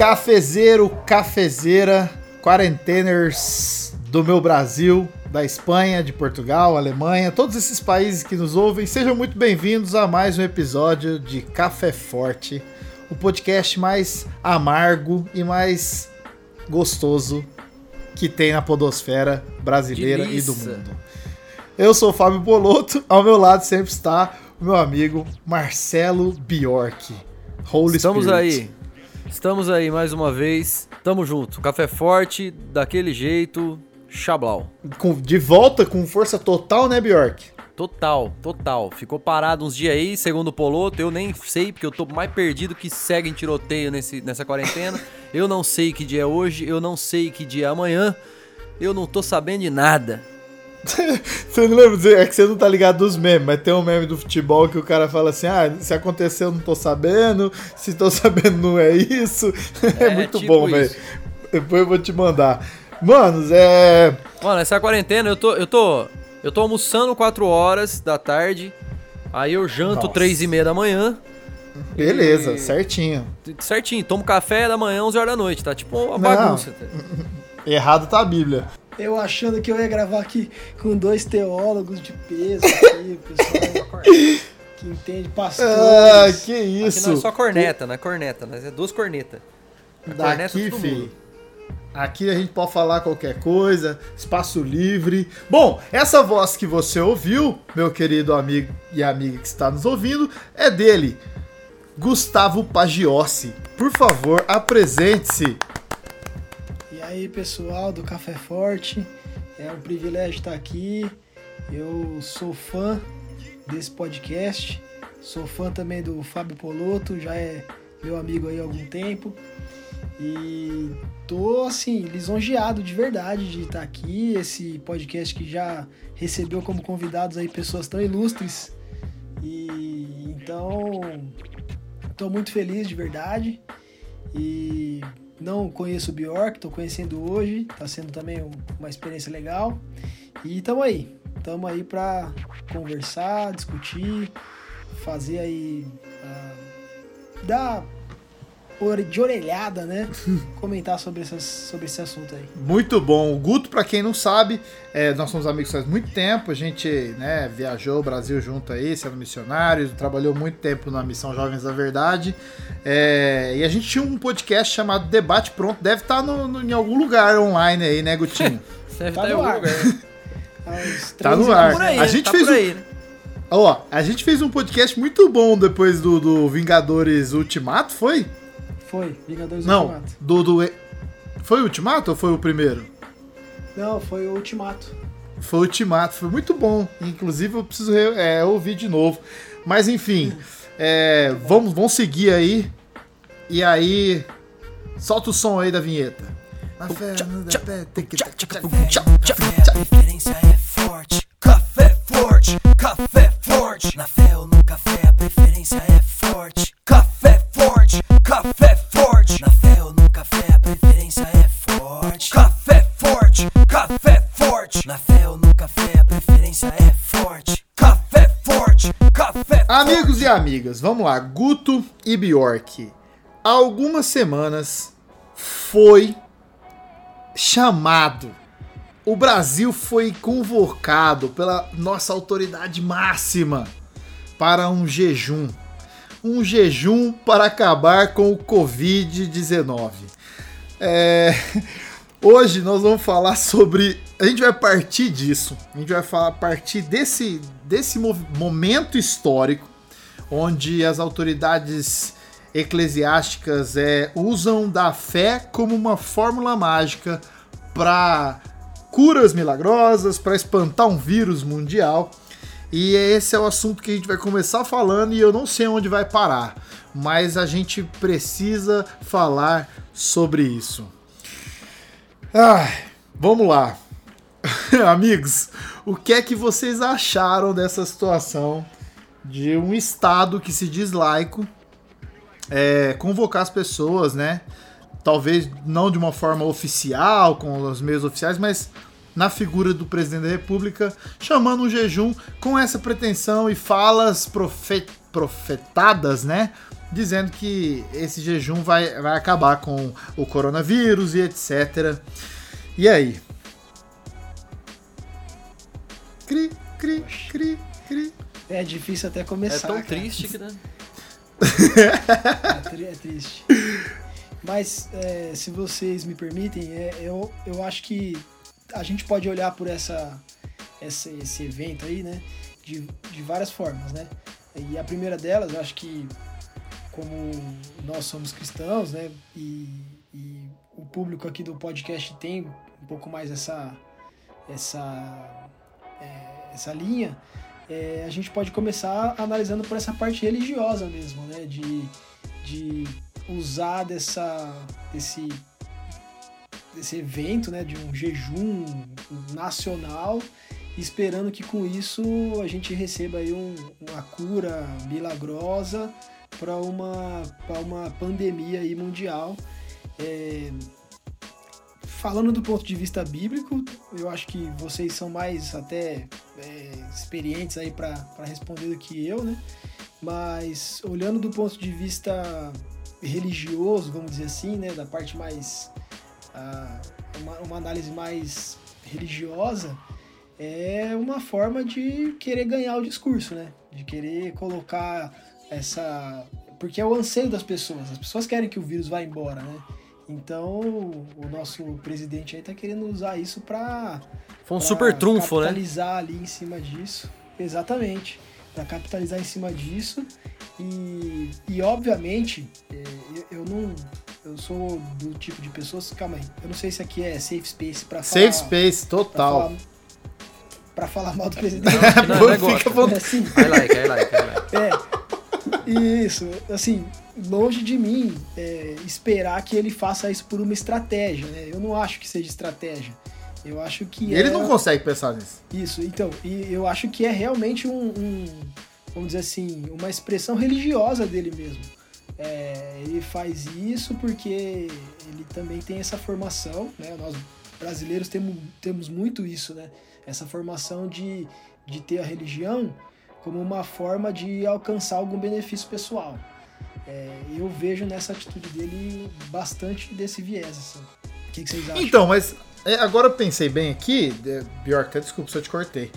Cafezeiro, cafezeira, quarenteners do meu Brasil, da Espanha, de Portugal, Alemanha, todos esses países que nos ouvem, sejam muito bem-vindos a mais um episódio de Café Forte, o podcast mais amargo e mais gostoso que tem na podosfera brasileira e do mundo. Eu sou o Fábio Boloto, ao meu lado sempre está o meu amigo Marcelo Bjork. Holy Estamos Spirit. aí. Estamos aí mais uma vez. Tamo junto. Café forte, daquele jeito, chablau. De volta com força total, né, Bjork? Total, total. Ficou parado uns dias aí, segundo o Poloto. Eu nem sei, porque eu tô mais perdido que segue em tiroteio nesse, nessa quarentena. eu não sei que dia é hoje, eu não sei que dia é amanhã. Eu não tô sabendo de nada. você não lembra? É que você não tá ligado dos memes, mas tem um meme do futebol que o cara fala assim: ah, se aconteceu eu não tô sabendo, se tô sabendo não é isso. É, é muito tipo bom, velho. Depois eu vou te mandar. Manos, é. Mano, essa quarentena eu tô. Eu tô. Eu tô almoçando 4 horas da tarde. Aí eu janto Nossa. 3 e meia da manhã. Beleza, e... certinho. Certinho, tomo café da manhã, 11 horas da noite, tá? Tipo uma bagunça. Errado tá a Bíblia. Eu achando que eu ia gravar aqui com dois teólogos de peso aqui, pessoal que entende pastores. Ah, que isso. Aqui não é só corneta, não é corneta, mas é duas cornetas. Daqui, filho. Aqui a gente pode falar qualquer coisa, espaço livre. Bom, essa voz que você ouviu, meu querido amigo e amiga que está nos ouvindo, é dele, Gustavo Pagiossi. Por favor, apresente-se aí, pessoal do Café Forte. É um privilégio estar aqui. Eu sou fã desse podcast. Sou fã também do Fábio Poloto, já é meu amigo aí há algum tempo. E tô assim, lisonjeado de verdade de estar aqui. Esse podcast que já recebeu como convidados aí pessoas tão ilustres. E então tô muito feliz de verdade. E não conheço o Bjork, estou conhecendo hoje, está sendo também uma experiência legal. E estamos aí, estamos aí para conversar, discutir, fazer aí, uh, dar de orelhada, né? Comentar sobre, essas, sobre esse assunto aí. Muito bom. O Guto, para quem não sabe, é, nós somos amigos faz muito tempo. A gente né, viajou o Brasil junto aí, sendo missionários, trabalhou muito tempo na Missão Jovens da Verdade. É, e a gente tinha um podcast chamado Debate Pronto. Deve estar tá no, no, em algum lugar online aí, né, Gutinho? Deve tá estar tá em algum lugar. tá no ar. Aí, a gente tá fez aí, né? Ó, a gente fez um podcast muito bom depois do, do Vingadores Ultimato, foi? Foi, Vingadores Não, Ultimato. Do, do. Foi o Ultimato ou foi o primeiro? Não, foi o Ultimato. Foi o Ultimato, foi muito bom. Inclusive eu preciso é, ouvir de novo. Mas enfim, é, vamos, vamos seguir aí. E aí, solta o som aí da vinheta. A preferência é forte, café forte, café forte. Na fé ou no café, a preferência é forte, café forte, café forte. Na fé ou no café, a preferência é forte. Café forte, café forte. Na fé ou no café, a preferência é forte. Café forte, café Amigos e amigas, vamos lá. Guto e Bjork. Há algumas semanas foi chamado. O Brasil foi convocado pela nossa autoridade máxima para um jejum um jejum para acabar com o Covid-19. É... Hoje nós vamos falar sobre. A gente vai partir disso. A gente vai falar a partir desse, desse momento histórico onde as autoridades eclesiásticas é, usam da fé como uma fórmula mágica para curas milagrosas, para espantar um vírus mundial. E esse é o assunto que a gente vai começar falando e eu não sei onde vai parar, mas a gente precisa falar sobre isso. Ah, vamos lá. Amigos, o que é que vocês acharam dessa situação de um estado que se diz laico é, convocar as pessoas, né? Talvez não de uma forma oficial, com os meios oficiais, mas na figura do presidente da República, chamando um jejum com essa pretensão e falas profet profetadas, né? dizendo que esse jejum vai, vai acabar com o coronavírus e etc. E aí? Cri, cri, cri, cri. É difícil até É começar. tão cara. triste que, né? É, é triste. Mas, é, se vocês me permitem, é, eu, eu acho que a gente pode olhar por essa, essa- esse evento aí, né? De, de várias formas, né? E a primeira delas, eu acho que como nós somos cristãos, né? E, e o público aqui do podcast tem um pouco mais essa, essa, é, essa linha, é, a gente pode começar analisando por essa parte religiosa mesmo, né? De, de usar dessa, desse, desse evento, né? De um jejum nacional, esperando que com isso a gente receba aí um- uma cura milagrosa para uma, uma pandemia aí mundial. É, falando do ponto de vista bíblico, eu acho que vocês são mais até é, experientes aí para responder do que eu, né? Mas olhando do ponto de vista religioso, vamos dizer assim, né? Da parte mais. Uma, uma análise mais religiosa, é uma forma de querer ganhar o discurso, né? De querer colocar essa. Porque é o anseio das pessoas. As pessoas querem que o vírus vá embora, né? Então, o nosso presidente aí tá querendo usar isso para Foi um super trunfo, né? capitalizar ali em cima disso. Exatamente. Para capitalizar em cima disso. E, e obviamente, é, eu, eu não. Eu sou do tipo de pessoas. Calma aí. Eu não sei se aqui é safe space para falar. Safe space, pra total. falar, pra falar mal do presidente. Não, Pô, não é fica. É assim, I like, I like, I like. é. Isso, assim, longe de mim é, esperar que ele faça isso por uma estratégia, né? Eu não acho que seja estratégia. Eu acho que Ele é... não consegue pensar nisso. Isso, então, e eu acho que é realmente um, um, vamos dizer assim, uma expressão religiosa dele mesmo. É, ele faz isso porque ele também tem essa formação, né? Nós brasileiros temos, temos muito isso, né? Essa formação de, de ter a religião como uma forma de alcançar algum benefício pessoal. É, eu vejo nessa atitude dele bastante desse viés, assim. O que, que vocês acham? Então, mas é, agora eu pensei bem aqui, é, Bjork, desculpa se eu te cortei.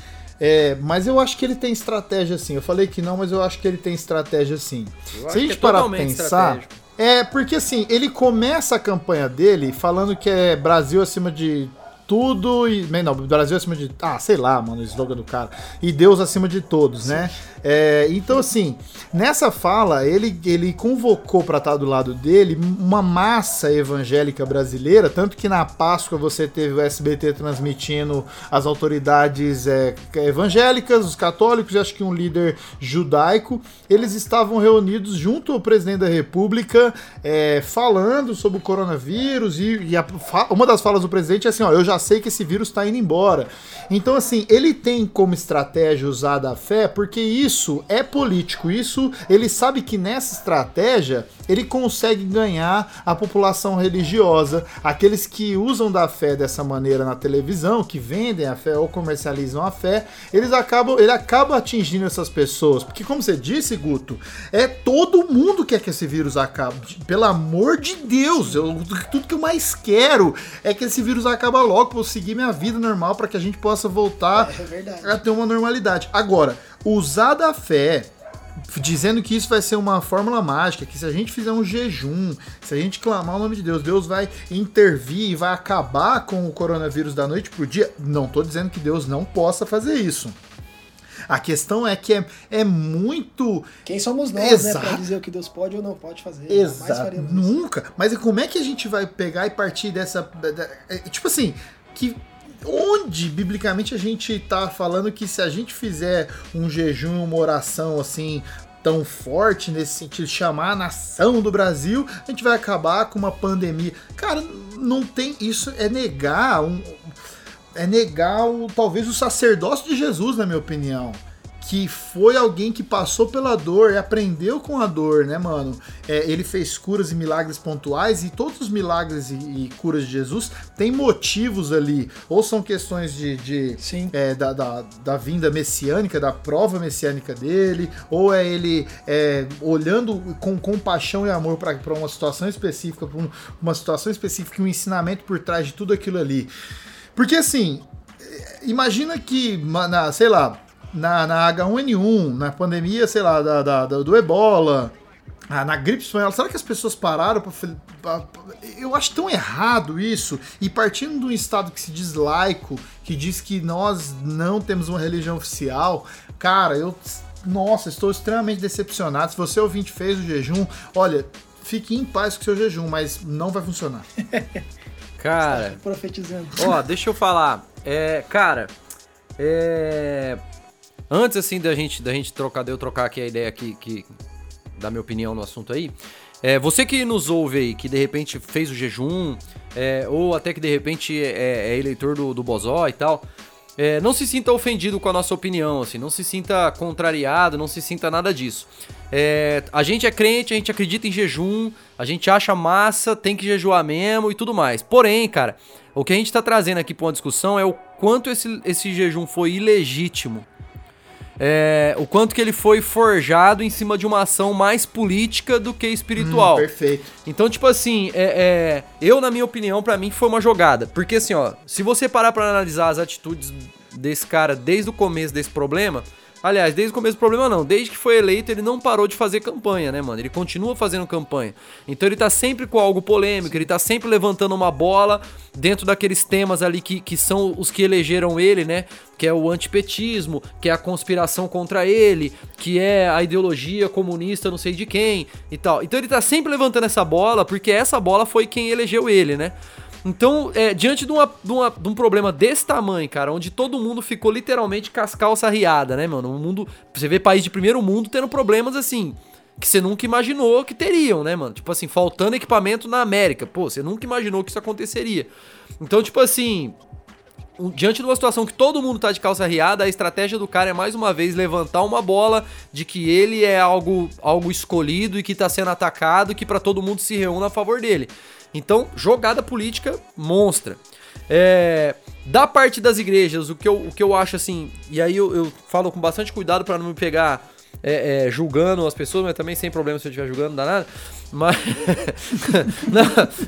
É, mas eu acho que ele tem estratégia sim. Eu falei que não, mas eu acho que ele tem estratégia sim. Eu Se a gente que é parar pra pensar. É, porque assim, ele começa a campanha dele falando que é Brasil acima de tudo e. bem, Não, Brasil acima de. Ah, sei lá, mano, o slogan do cara. E Deus acima de todos, né? É, então, assim, nessa fala, ele, ele convocou para estar do lado dele uma massa evangélica brasileira, tanto que na Páscoa você teve o SBT transmitindo as autoridades é, evangélicas, os católicos e acho que um líder judaico. Eles estavam reunidos junto ao presidente da República, é, falando sobre o coronavírus. E, e a- uma das falas do presidente é assim: ó, eu já sei que esse vírus está indo embora. Então, assim, ele tem como estratégia usar a fé, porque isso é político. Isso ele sabe que nessa estratégia ele consegue ganhar a população religiosa, aqueles que usam da fé dessa maneira na televisão, que vendem a fé ou comercializam a fé, eles acabam, ele acaba atingindo essas pessoas, porque como você disse, Guto, é todo mundo quer que esse vírus acabe. Pelo amor de Deus, eu, tudo que eu mais quero é que esse vírus acabe logo eu seguir minha vida normal, para que a gente possa voltar É a ter uma normalidade. Agora, usar da fé, dizendo que isso vai ser uma fórmula mágica, que se a gente fizer um jejum, se a gente clamar o nome de Deus, Deus vai intervir e vai acabar com o coronavírus da noite pro dia. Não tô dizendo que Deus não possa fazer isso. A questão é que é, é muito. Quem somos nós, né, Exato. pra dizer o que Deus pode ou não pode fazer. Exato. faremos isso. Nunca. Mas e como é que a gente vai pegar e partir dessa. da- da- é, tipo assim, que. Onde, biblicamente, a gente tá falando que se a gente fizer um jejum, uma oração assim tão forte nesse sentido, chamar a nação do Brasil, a gente vai acabar com uma pandemia. Cara, não tem. Isso é negar um. É negar o, talvez o sacerdócio de Jesus, na minha opinião. que foi alguém que passou pela dor e aprendeu com a dor, né, mano? É, ele fez curas e milagres pontuais e todos os milagres e, e curas de Jesus têm motivos ali, ou são questões de, de é, da, da, da, vinda messiânica, da prova messiânica dele, ou é ele é, olhando com compaixão e amor para uma situação específica, para um, uma situação específica, um ensinamento por trás de tudo aquilo ali. Porque assim, imagina que, na, sei lá, na, na H1N1, na pandemia, sei lá, da, da, do ebola, ah, na gripe espanhola, será que as pessoas pararam para. Eu acho tão errado isso. E partindo de um estado que se diz laico, que diz que nós não temos uma religião oficial, cara, eu. Nossa, estou extremamente decepcionado. Se você ouvinte fez o jejum, olha, fique em paz com o seu jejum, mas não vai funcionar. Cara. profetizando. Ó, deixa eu falar. É, cara, é. Antes, assim, da gente, da gente trocar, de eu trocar aqui a ideia aqui, que, da minha opinião no assunto aí. É, você que nos ouve aí, que de repente fez o jejum, é, ou até que de repente é, é eleitor do, do Bozó e tal, é, não se sinta ofendido com a nossa opinião, assim, não se sinta contrariado, não se sinta nada disso. É, a gente é crente, a gente acredita em jejum, a gente acha massa, tem que jejuar mesmo e tudo mais. Porém, cara, o que a gente está trazendo aqui para uma discussão é o quanto esse, esse jejum foi ilegítimo é, o quanto que ele foi forjado em cima de uma ação mais política do que espiritual. Hum, perfeito. Então, tipo assim, é, é, eu, na minha opinião, para mim foi uma jogada. Porque assim, ó, se você parar para analisar as atitudes desse cara desde o começo desse problema, Aliás, desde o começo do problema não. Desde que foi eleito, ele não parou de fazer campanha, né, mano? Ele continua fazendo campanha. Então ele tá sempre com algo polêmico, ele tá sempre levantando uma bola dentro daqueles temas ali que, que são os que elegeram ele, né? Que é o antipetismo, que é a conspiração contra ele, que é a ideologia comunista não sei de quem e tal. Então ele tá sempre levantando essa bola, porque essa bola foi quem elegeu ele, né? Então, é, diante de, uma, de, uma, de, um problema desse tamanho, cara, onde todo mundo ficou literalmente cascalça riada, né, mano? Um mundo. Você vê país de primeiro mundo tendo problemas assim. Que você nunca imaginou que teriam, né, mano? Tipo assim, faltando equipamento na América. Pô, você nunca imaginou que isso aconteceria. Então, tipo assim, diante de uma situação que todo mundo tá de calça riada, a estratégia do cara é mais uma vez levantar uma bola de que ele é algo, algo escolhido e que tá sendo atacado que para todo mundo se reúna a favor dele. Então, jogada política monstra. É, da parte das igrejas, o que eu, o que eu acho assim, e aí eu, eu falo com bastante cuidado para não me pegar é, é, julgando as pessoas, mas também sem problema se eu estiver julgando, não dá nada. Mas. não,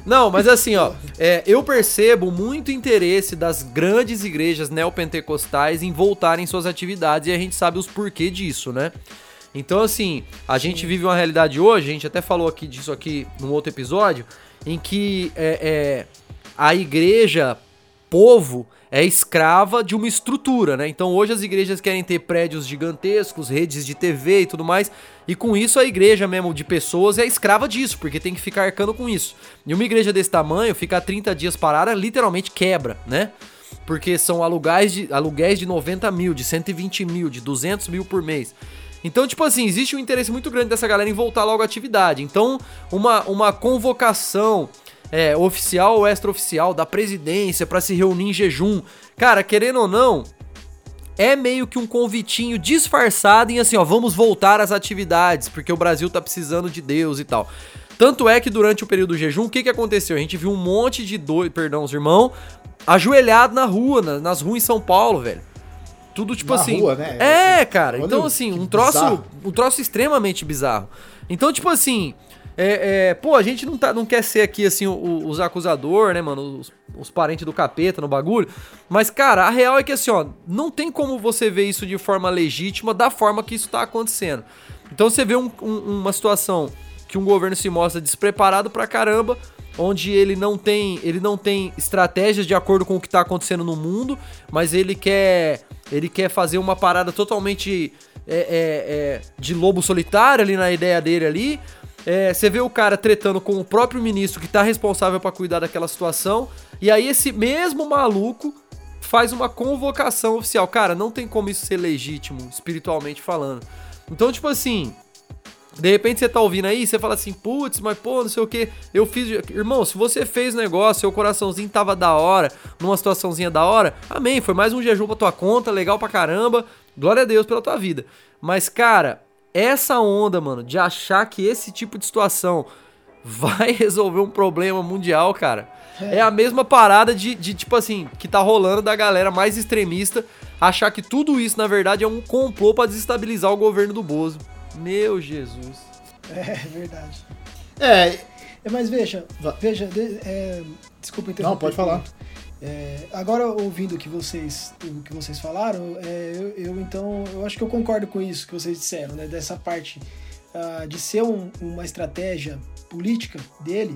não, mas assim, ó, é, eu percebo muito interesse das grandes igrejas neopentecostais em voltarem suas atividades e a gente sabe os porquê disso, né? Então, assim, a gente vive uma realidade hoje, a gente até falou aqui disso aqui num outro episódio, em que é, é, a igreja, povo, é escrava de uma estrutura, né? Então hoje as igrejas querem ter prédios gigantescos, redes de TV e tudo mais, e com isso a igreja mesmo de pessoas é escrava disso, porque tem que ficar arcando com isso. E uma igreja desse tamanho, ficar 30 dias parada, literalmente quebra, né? Porque são aluguéis de, aluguéis de 90 mil, de 120 mil, de 200 mil por mês. Então, tipo assim, existe um interesse muito grande dessa galera em voltar logo à atividade. Então, uma, uma convocação é, oficial ou extraoficial da presidência para se reunir em jejum, cara, querendo ou não, é meio que um convitinho disfarçado em assim, ó, vamos voltar às atividades, porque o Brasil tá precisando de Deus e tal. Tanto é que durante o período do jejum, o que que aconteceu? A gente viu um monte de doido, perdão, os irmãos, ajoelhado na rua, nas ruas em São Paulo, velho. Tudo tipo Na assim. Rua, né? É, cara. Olha então, assim, um troço. Bizarro. Um troço extremamente bizarro. Então, tipo assim. É, é, pô, a gente não, tá, não quer ser aqui, assim, o, os acusador, né, mano? Os, os, parentes do capeta no bagulho. Mas, cara, a real é que, assim, ó, não tem como você ver isso de forma legítima da forma que isso tá acontecendo. Então, você vê um, um, uma situação que um governo se mostra despreparado pra caramba, onde ele não tem, ele não tem estratégias de acordo com o que tá acontecendo no mundo, mas ele quer ele quer fazer uma parada totalmente é, é, é, de lobo solitário ali na ideia dele ali. É, você vê o cara tretando com o próprio ministro que tá responsável para cuidar daquela situação. E aí esse mesmo maluco faz uma convocação oficial. Cara, não tem como isso ser legítimo, espiritualmente falando. Então, tipo assim, de repente você tá ouvindo aí, você fala assim, putz, mas pô, não sei o que, eu fiz. Irmão, se você fez o negócio, seu coraçãozinho tava da hora, numa situaçãozinha da hora, amém, foi mais um jejum pra tua conta, legal pra caramba, Glória a Deus pela tua vida. Mas, cara, essa onda, mano, de achar que esse tipo de situação vai resolver um problema mundial, cara. É, é a mesma parada de, de, tipo assim, que tá rolando da galera mais extremista achar que tudo isso, na verdade, é um complô para desestabilizar o governo do Bozo. Meu Jesus. É, verdade. É. é mas veja, veja, é, desculpa interromper. Não, pode falar. É, agora ouvindo o que vocês, o que vocês falaram, é, eu, eu, então eu acho que eu concordo com isso que vocês disseram, né? Dessa parte uh, de ser um, uma estratégia política dele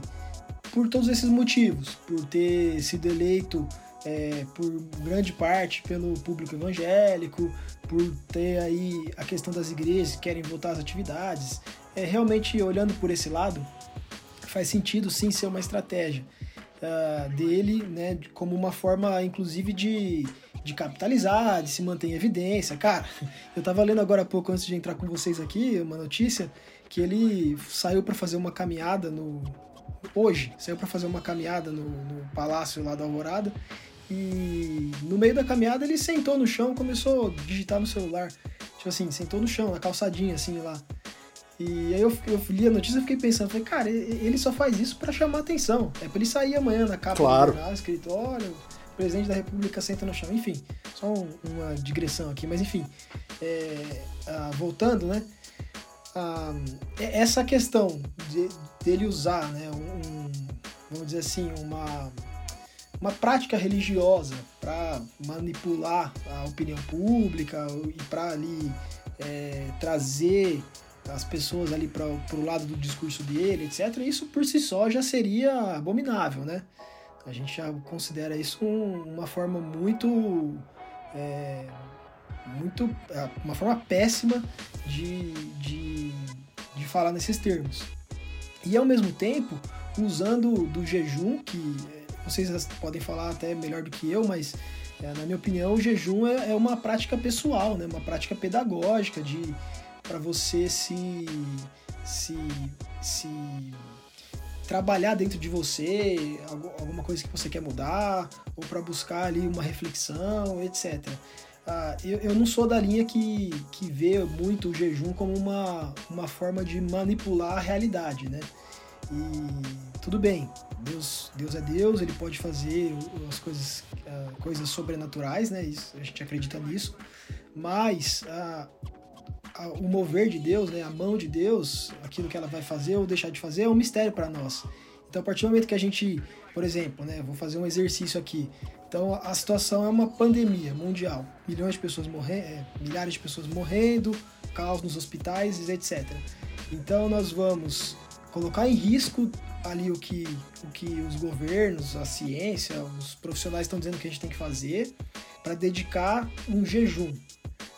por todos esses motivos, por ter sido eleito é, por grande parte pelo público evangélico, por ter aí a questão das igrejas que querem voltar às atividades. É, realmente, olhando por esse lado, faz sentido sim ser uma estratégia uh, dele, né, como uma forma, inclusive, de, de capitalizar, de se manter em evidência. Cara, eu tava lendo agora há pouco, antes de entrar com vocês aqui, uma notícia que ele saiu para fazer uma caminhada no. Hoje, saiu para fazer uma caminhada no, no palácio lá da Alvorada e no meio da caminhada ele sentou no chão, começou a digitar no celular. Tipo assim, sentou no chão, na calçadinha, assim, lá. E aí eu, eu li a notícia e fiquei pensando, falei, cara, ele só faz isso para chamar atenção. É pra ele sair amanhã na capa claro. do jornal, escrito, olha, o presidente da república senta no chão. Enfim, só um, uma digressão aqui, mas enfim. É, ah, voltando, né? Ah, essa questão de, dele usar, né, um, vamos dizer assim, uma uma prática religiosa para manipular a opinião pública e para ali é, trazer as pessoas ali para o lado do discurso dele, etc. Isso por si só já seria abominável, né? A gente já considera isso um, uma forma muito é, muito é, uma forma péssima de, de, de falar nesses termos. E ao mesmo tempo, usando do jejum, que vocês podem falar até melhor do que eu, mas é, na minha opinião o jejum é, é, uma prática pessoal, né? uma prática pedagógica de para você se, se, se trabalhar dentro de você, alguma coisa que você quer mudar, ou para buscar ali uma reflexão, etc. Ah, eu, eu não sou da linha que, que vê muito o jejum como uma, uma forma de manipular a realidade, né? E tudo bem, Deus, Deus é Deus, ele pode fazer as coisas, uh, coisas sobrenaturais, né? Isso, a gente acredita nisso. Mas uh, o mover de Deus, né? A mão de Deus, aquilo que ela vai fazer ou deixar de fazer é um mistério para nós. Então, a partir do momento que a gente, por exemplo, né? Vou fazer um exercício aqui. Então, a situação é uma pandemia mundial, milhões de pessoas morrendo, é, milhares de pessoas morrendo, caos nos hospitais, etc. Então, nós vamos colocar em risco ali o que, o que os governos, a ciência, os profissionais estão dizendo que a gente tem que fazer para dedicar um jejum,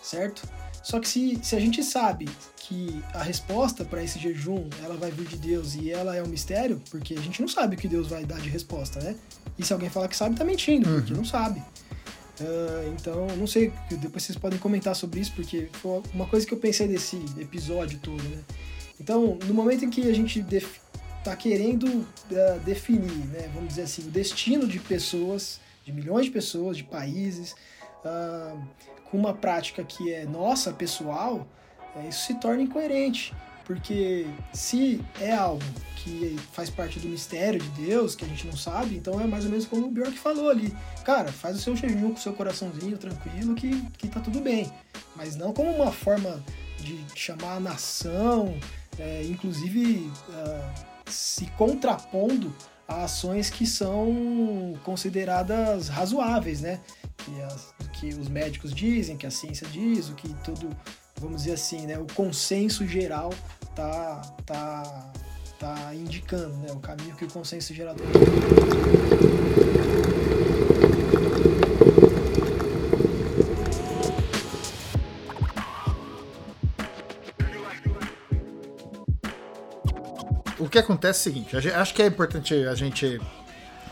certo? Só que se, se a gente sabe que a resposta para esse jejum ela vai vir de Deus e ela é um mistério, porque a gente não sabe o que Deus vai dar de resposta, né? E se alguém falar que sabe, tá mentindo, uhum. porque não sabe. Uh, então, não sei, depois vocês podem comentar sobre isso, porque foi uma coisa que eu pensei desse episódio todo, né? Então, no momento em que a gente está querendo uh, definir, né, vamos dizer assim, o destino de pessoas, de milhões de pessoas, de países, uh, com uma prática que é nossa, pessoal, uh, isso se torna incoerente. Porque se é algo que faz parte do mistério de Deus, que a gente não sabe, então é mais ou menos como o Bjork falou ali. Cara, faz o seu jejum com o seu coraçãozinho tranquilo que, que tá tudo bem. Mas não como uma forma de chamar a nação, é, inclusive uh, se contrapondo a ações que são consideradas razoáveis, né? Que, as, que os médicos dizem, que a ciência diz, o que todo, vamos dizer assim, né? O consenso geral tá, tá, tá indicando, né? O caminho que o consenso geral tá que acontece é o seguinte, acho que é importante a gente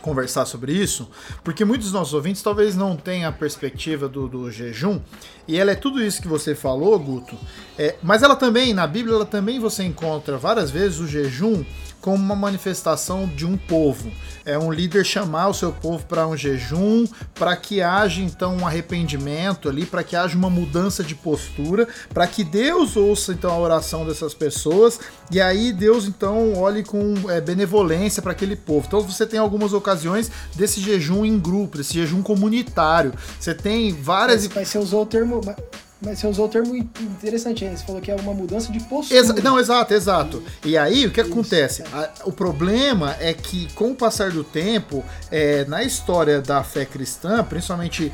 conversar sobre isso, porque muitos dos nossos ouvintes talvez não tenham a perspectiva do, do jejum, e ela é tudo isso que você falou, Guto, é, mas ela também, na Bíblia, ela também você encontra várias vezes o jejum como uma manifestação de um povo. É um líder chamar o seu povo para um jejum, para que haja então um arrependimento ali, para que haja uma mudança de postura, para que Deus ouça então a oração dessas pessoas e aí Deus então olhe com é, benevolência para aquele povo. Então você tem algumas ocasiões desse jejum em grupo, desse jejum comunitário. Você tem várias. Mas, mas você usou o termo mas você usou o termo interessante? Você falou que é uma mudança de postura. Exa não, exato, exato. E aí, o que Isso, acontece? É. o problema é que, com o passar do tempo, é, na história da fé cristã, principalmente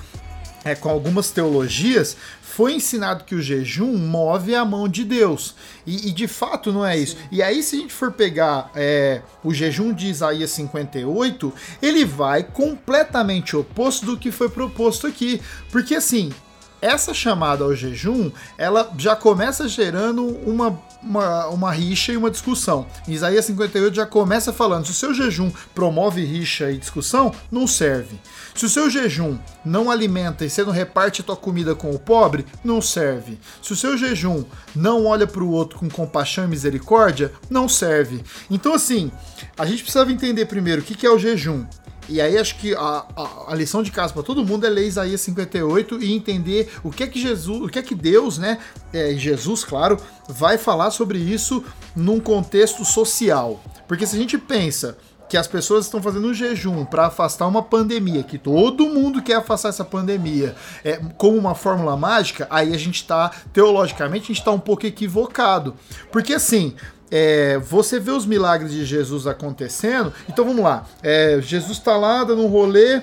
é, com algumas teologias, foi ensinado que o jejum move a mão de Deus. E, e de fato não é isso. Sim. E aí, se a gente for pegar é, o jejum de Isaías 58, ele vai completamente oposto do que foi proposto aqui. Porque assim, essa chamada ao jejum, ela já começa gerando uma, uma, uma rixa e uma discussão. Isaías 58 já começa falando: se o seu jejum promove rixa e discussão, não serve. Se o seu jejum não alimenta e você não reparte a tua comida com o pobre, não serve. Se o seu jejum não olha para o outro com compaixão e misericórdia, não serve. Então, assim, a gente precisava entender primeiro o que é o jejum. E aí acho que a, a, a lição de casa para todo mundo é ler Isaías 58 e entender o que é que Jesus, o que é que Deus, né, é, Jesus, claro, vai falar sobre isso num contexto social. Porque se a gente pensa que as pessoas estão fazendo um jejum para afastar uma pandemia, que todo mundo quer afastar essa pandemia, é, como uma fórmula mágica, aí a gente está, teologicamente, a gente está um pouco equivocado. Porque assim, é, você vê os milagres de Jesus acontecendo. Então vamos lá. É, Jesus está lá dando um rolê.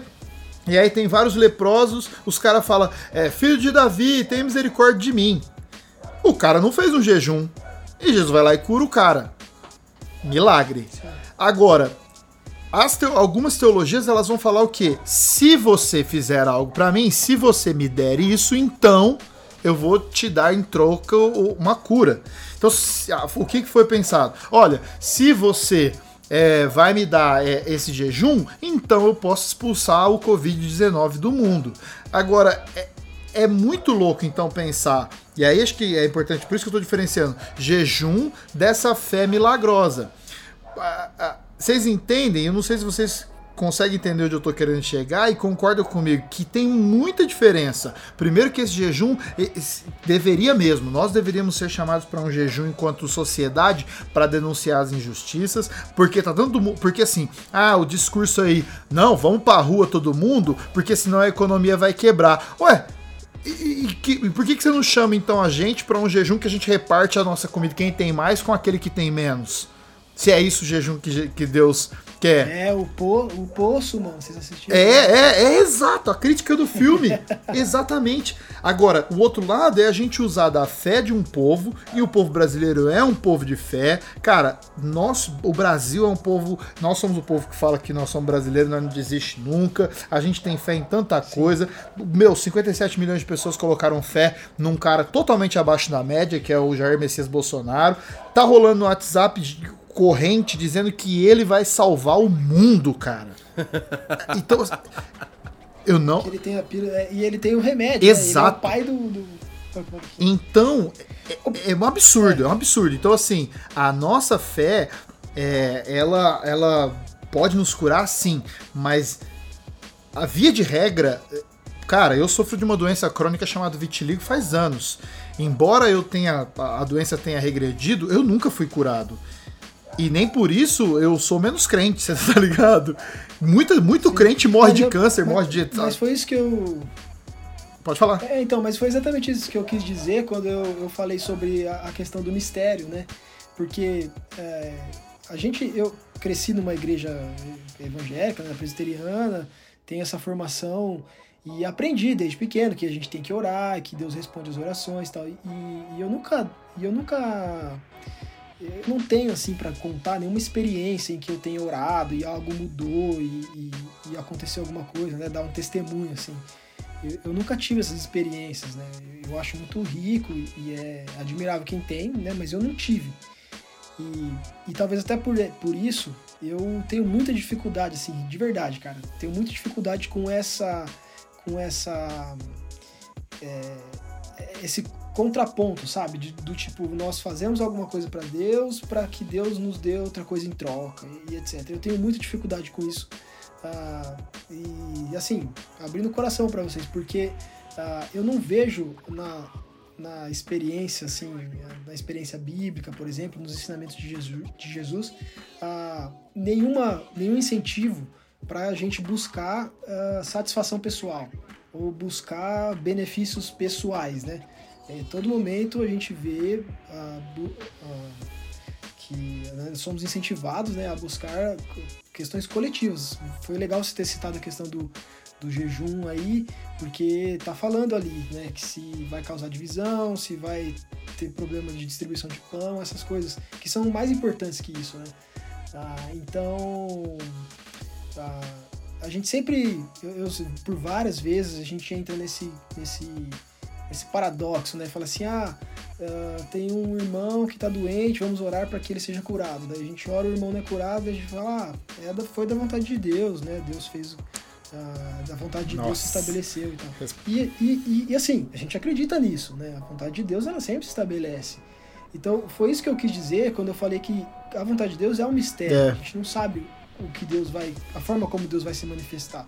E aí tem vários leprosos. Os caras falam: é, Filho de Davi, tem misericórdia de mim. O cara não fez um jejum. E Jesus vai lá e cura o cara. Milagre. Agora, algumas teologias elas vão falar o quê? Se você fizer algo para mim, se você me der isso, então eu vou te dar em troca uma cura. Então, ah, o que foi pensado? Olha, se você é, vai me dar é, esse jejum, então eu posso expulsar o Covid-19 do mundo. Agora, é, é, muito louco então pensar, e aí acho que é importante, por isso que eu estou diferenciando, jejum dessa fé milagrosa. Ah, ah, vocês entendem? Eu não sei se vocês consegue entender onde eu estou querendo chegar e concorda comigo que tem muita diferença. Primeiro que esse jejum deveria mesmo, nós deveríamos ser chamados para um jejum enquanto sociedade para denunciar as injustiças, porque tá dando porque assim, ah, o discurso aí, não, vamos para rua todo mundo, porque senão a economia vai quebrar. Ué, e, e, e, por que, que você não chama então a gente para um jejum que a gente reparte a nossa comida, quem tem mais com aquele que tem menos? Se é isso o jejum que, que Deus quer. É, o, po, o Poço, mano, vocês assistiram? É, é, é exato, a crítica do filme. Exatamente. Agora, o outro lado é a gente usar da fé de um povo, e o povo brasileiro é um povo de fé. Cara, nós, o Brasil é um povo. Nós somos o povo que fala que nós somos brasileiros, nós não desiste nunca. A gente tem fé em tanta coisa. Meu, 57 milhões de pessoas colocaram fé num cara totalmente abaixo da média, que é o Jair Messias Bolsonaro. Tá rolando no WhatsApp corrente dizendo que ele vai salvar o mundo, cara. Então, eu não. Ele tem a pílula, é, e ele tem o remédio. Exato. Né? Ele é o pai do. do... Então, é, é, um absurdo, é. é. um absurdo. Então, assim, a nossa fé, é, ela, ela pode nos curar, sim, mas a via de regra, cara, eu sofro de uma doença crônica chamada vitiligo faz anos. Embora eu tenha a doença tenha regredido, eu nunca fui curado. E nem por isso eu sou menos crente, você tá ligado? Muito, muito crente morre mas de eu, câncer, mas, morre de. Mas foi isso que eu. Pode falar. É, então, mas foi exatamente isso que eu quis dizer quando eu, eu falei sobre a, a questão do mistério, né? Porque é, a gente. Eu cresci numa igreja evangélica, né, presbiteriana, tenho essa formação e aprendi desde pequeno que a gente tem que orar, que Deus responde as orações e tal. E, e eu nunca. Eu nunca eu não tenho assim para contar nenhuma experiência em que eu tenha orado e algo mudou e, e, e aconteceu alguma coisa, né? Dar um testemunho assim. Eu, eu, nunca tive essas experiências, né? Eu acho muito rico e, é admirável quem tem, né? Mas eu não tive. E, e talvez até por, por isso eu tenho muita dificuldade, assim, de verdade, cara. Tenho muita dificuldade com essa. com essa. É, esse contraponto, sabe? De, do tipo, nós fazemos alguma coisa para Deus para que Deus nos dê outra coisa em troca e, e etc. Eu tenho muita dificuldade com isso. Uh, e assim, abrindo o coração para vocês, porque uh, eu não vejo na, na experiência, assim, na experiência bíblica, por exemplo, nos ensinamentos de Jesus, de Jesus uh, nenhuma, nenhum incentivo para a gente buscar satisfação pessoal ou buscar benefícios pessoais, né? Em todo momento a gente vê que né, somos incentivados né, a buscar questões coletivas. Foi legal você ter citado a questão do, do jejum aí, porque tá falando ali, né, que se vai causar divisão, se vai ter problema de distribuição de pão, essas coisas que são mais importantes que isso, né? Ah, então, ah, a gente sempre, eu, eu, por várias vezes, a gente entra nesse, nesse, nesse paradoxo, né? Fala assim, ah, uh, tem um irmão que está doente, vamos orar para que ele seja curado. Daí a gente ora, o irmão não é curado, a gente fala, ah, é da, foi da vontade de Deus, né? Deus fez. Uh, da vontade de Nossa. Deus se estabeleceu e tal. E, e, e, e, assim, a gente acredita nisso, né? A vontade de Deus ela sempre se estabelece. Então, foi isso que eu quis dizer quando eu falei que a vontade de Deus é um mistério. É. A gente não sabe o que Deus vai. a forma como Deus vai se manifestar.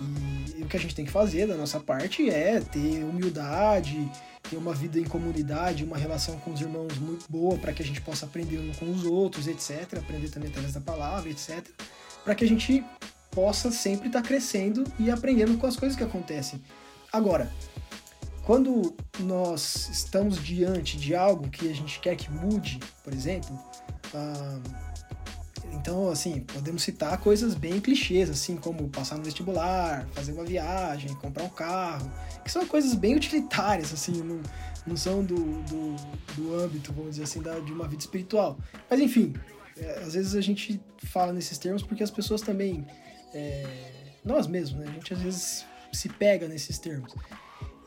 E, o que a gente tem que fazer da nossa parte é ter humildade, ter uma vida em comunidade, uma relação com os irmãos muito boa para que a gente possa aprender um com os outros, etc. Aprender também através da palavra, etc. Para que a gente possa sempre estar tá crescendo e aprendendo com as coisas que acontecem. Agora, quando nós estamos diante de algo que a gente quer que mude, por exemplo, ah, então, assim, podemos citar coisas bem clichês, assim, como passar no vestibular, fazer uma viagem, comprar um carro, que são coisas bem utilitárias, assim, não, não são do, do, do âmbito, vamos dizer assim, da, de uma vida espiritual. Mas, enfim, é, às vezes a gente fala nesses termos porque as pessoas também, é, nós mesmos, né, a gente às vezes se pega nesses termos.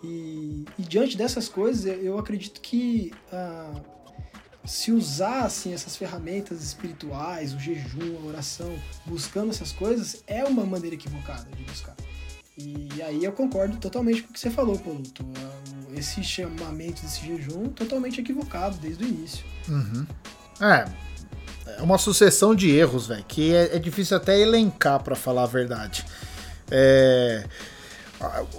E, e diante dessas coisas, eu acredito que. Ah, se usar assim, essas ferramentas espirituais, o jejum, a oração, buscando essas coisas, é uma maneira equivocada de buscar. E aí eu concordo totalmente com o que você falou, Poluto. Esse chamamento desse jejum totalmente equivocado desde o início. Uhum. É, é uma sucessão de erros, velho, que é, é, difícil até elencar, para falar a verdade. É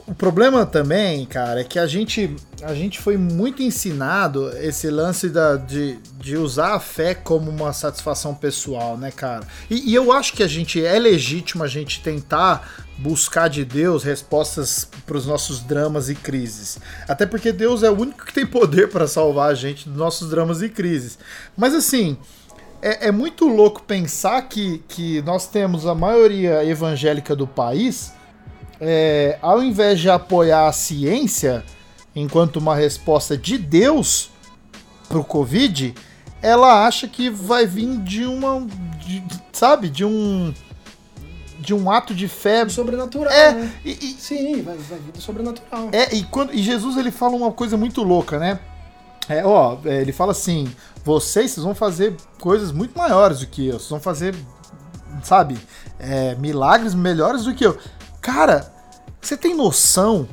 o problema também, cara, é que a gente, a gente foi muito ensinado esse lance da, de, de usar a fé como uma satisfação pessoal, né, cara? E, e eu acho que a gente é legítimo a gente tentar buscar de Deus respostas para os nossos dramas e crises. Até porque Deus é o único que tem poder para salvar a gente dos nossos dramas e crises. Mas assim, é, é muito louco pensar que, que nós temos a maioria evangélica do país é, ao invés de apoiar a ciência enquanto uma resposta de Deus pro Covid, ela acha que vai vir de uma. De, sabe? De um. De um ato de fé. Sobrenatural. É, né? e, e, Sim, vai, vai vir do sobrenatural. É, e, quando, e Jesus ele fala uma coisa muito louca, né? É, ó, é, ele fala assim: vocês, vocês vão fazer coisas muito maiores do que eu. Vocês vão fazer, sabe, é, milagres melhores do que eu. Cara, você tem noção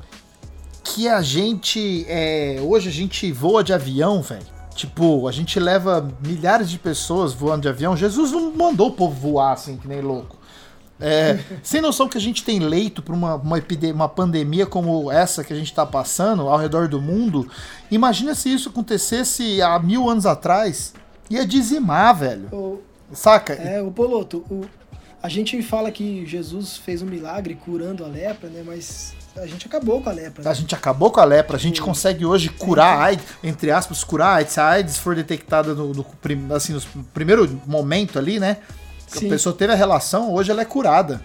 que a gente. É, hoje a gente voa de avião, velho? Tipo, a gente leva milhares de pessoas voando de avião. Jesus não mandou o povo voar assim, que nem louco. É, sem noção que a gente tem leito para uma, uma, uma pandemia como essa que a gente está passando ao redor do mundo. Imagina se isso acontecesse há mil anos atrás. Ia dizimar, velho. O, Saca? É, o Poloto, o, a gente fala que Jesus fez um milagre curando a lepra, né? Mas a gente acabou com a lepra. Né? A gente acabou com a lepra. A gente consegue hoje curar a AIDS, entre aspas, curar a AIDS. Se a AIDS for detectada no, no, assim, no primeiro momento ali, né? Sim. A pessoa teve a relação, hoje ela é curada.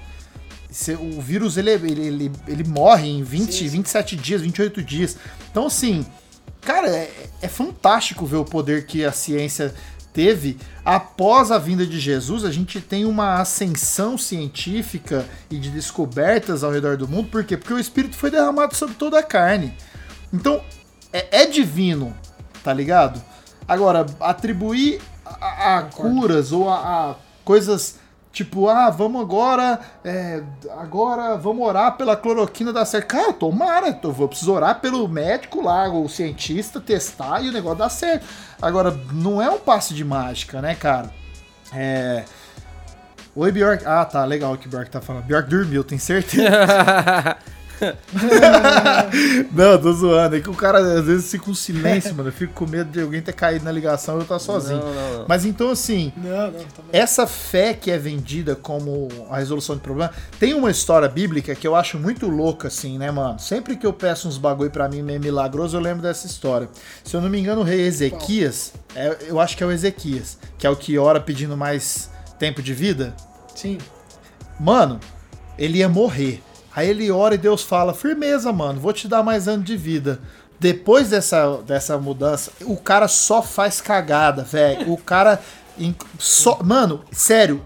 O vírus ele, ele, ele, ele morre em 20, sim, sim. 27 dias, 28 dias. Então, assim, cara, é, é fantástico ver o poder que a ciência teve, após a vinda de Jesus, a gente tem uma ascensão científica e de descobertas ao redor do mundo. Por quê? Porque o Espírito foi derramado sobre toda a carne. Então, é, é divino, tá ligado? Agora, atribuir a, a curas ou a, a coisas Tipo, ah, vamos agora. É, agora vamos orar pela cloroquina dar certo. Cara, tomara, eu vou precisar orar pelo médico lá, o cientista, testar e o negócio dar certo. Agora, não é um passe de mágica, né, cara? É. Oi, Bjork. Ah, tá, legal o que o Bjork tá falando. Bjork dormiu, tem certeza. não, tô zoando. É que o cara às vezes fica um silêncio, mano. Eu fico com medo de alguém ter caído na ligação e eu estar sozinho. Não, não, não. Mas então, assim, essa fé que é vendida como a resolução de problema. Tem uma história bíblica que eu acho muito louca, assim, né, mano? Sempre que eu peço uns bagulho para mim meio milagroso, eu lembro dessa história. Se eu não me engano, o rei Ezequias, é, eu acho que é o Ezequias, que é o que ora pedindo mais tempo de vida. Sim. Mano, ele ia morrer. Aí ele ora e Deus fala: firmeza, mano, vou te dar mais anos de vida. Depois dessa, dessa mudança, o cara só faz cagada, velho. O cara. Só, mano, sério,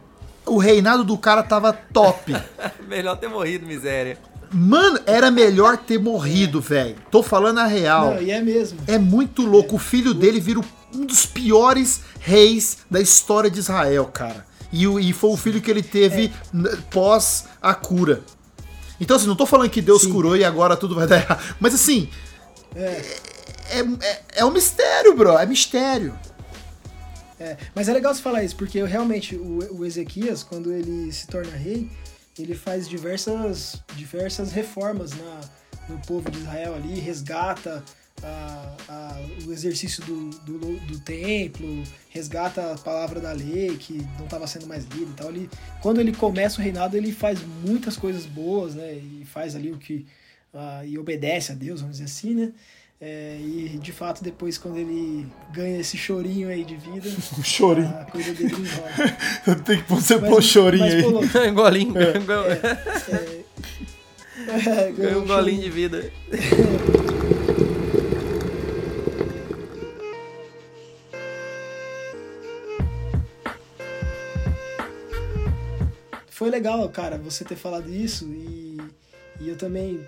o reinado do cara tava top. melhor ter morrido, miséria. Mano, era melhor ter morrido, velho. Tô falando a real. Não, e é mesmo. É muito louco. É. O filho dele vira um dos piores reis da história de Israel, cara. E, e foi o filho que ele teve é. pós a cura. Então, assim, não tô falando que Deus Sim. curou e agora tudo vai dar errado. Mas, assim, é, é, é, é um mistério, bro. É mistério. É, mas é legal você falar isso, porque realmente o, o Ezequias, quando ele se torna rei, ele faz diversas, diversas reformas na, no povo de Israel ali, resgata a, a, o exercício do, do, do, templo, resgata a palavra da lei que não estava sendo mais lida e tal. Ele, quando ele começa o reinado, ele faz muitas coisas boas, né? E faz ali o que. Uh, e obedece a Deus, vamos dizer assim, né? É, e de fato, depois, quando ele ganha esse chorinho aí de vida, o chorinho. a coisa dele enrola. Tem que você pôr chorinho mas, aí. Pô, golinho. É. É, é, ganhou um golinho de vida. Foi legal, cara, você ter falado isso e, e eu também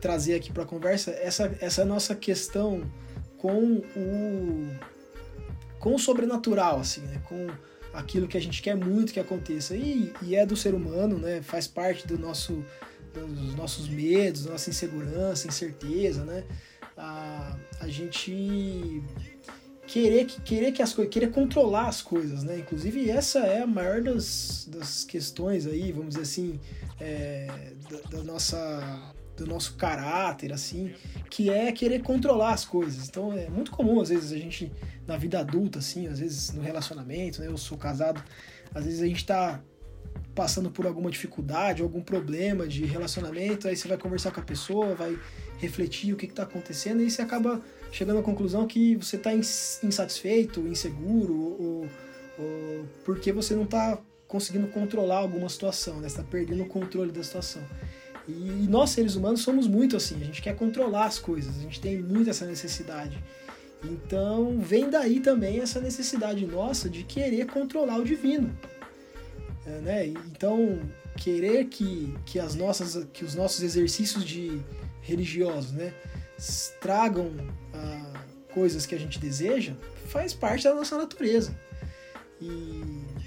trazer aqui para a conversa essa, essa nossa questão com o com o sobrenatural, assim, né? Com aquilo que a gente quer muito que aconteça e, e é do ser humano, né? Faz parte do nosso dos nossos medos, nossa insegurança, incerteza, né? A, a gente querer, querer que as coisas, querer controlar as coisas, né? Inclusive essa é a maior das, das questões aí, vamos dizer assim, é, da, da, nossa do nosso caráter, assim, que é querer controlar as coisas. Então é muito comum às vezes a gente na vida adulta, assim, às vezes no relacionamento, né? Eu sou casado, às vezes a gente tá passando por alguma dificuldade, algum problema de relacionamento, aí você vai conversar com a pessoa, vai refletir o que está acontecendo e você acaba chegando à conclusão que você está insatisfeito, inseguro ou, ou porque você não está conseguindo controlar alguma situação, né? está perdendo o controle da situação. E, e nós seres humanos somos muito assim, a gente quer controlar as coisas, a gente tem muito essa necessidade. Então vem daí também essa necessidade nossa de querer controlar o divino. É, né? Então querer que, que, as nossas, que os nossos exercícios de religiosos né, tragam ah, coisas que a gente deseja, faz parte da nossa natureza. E,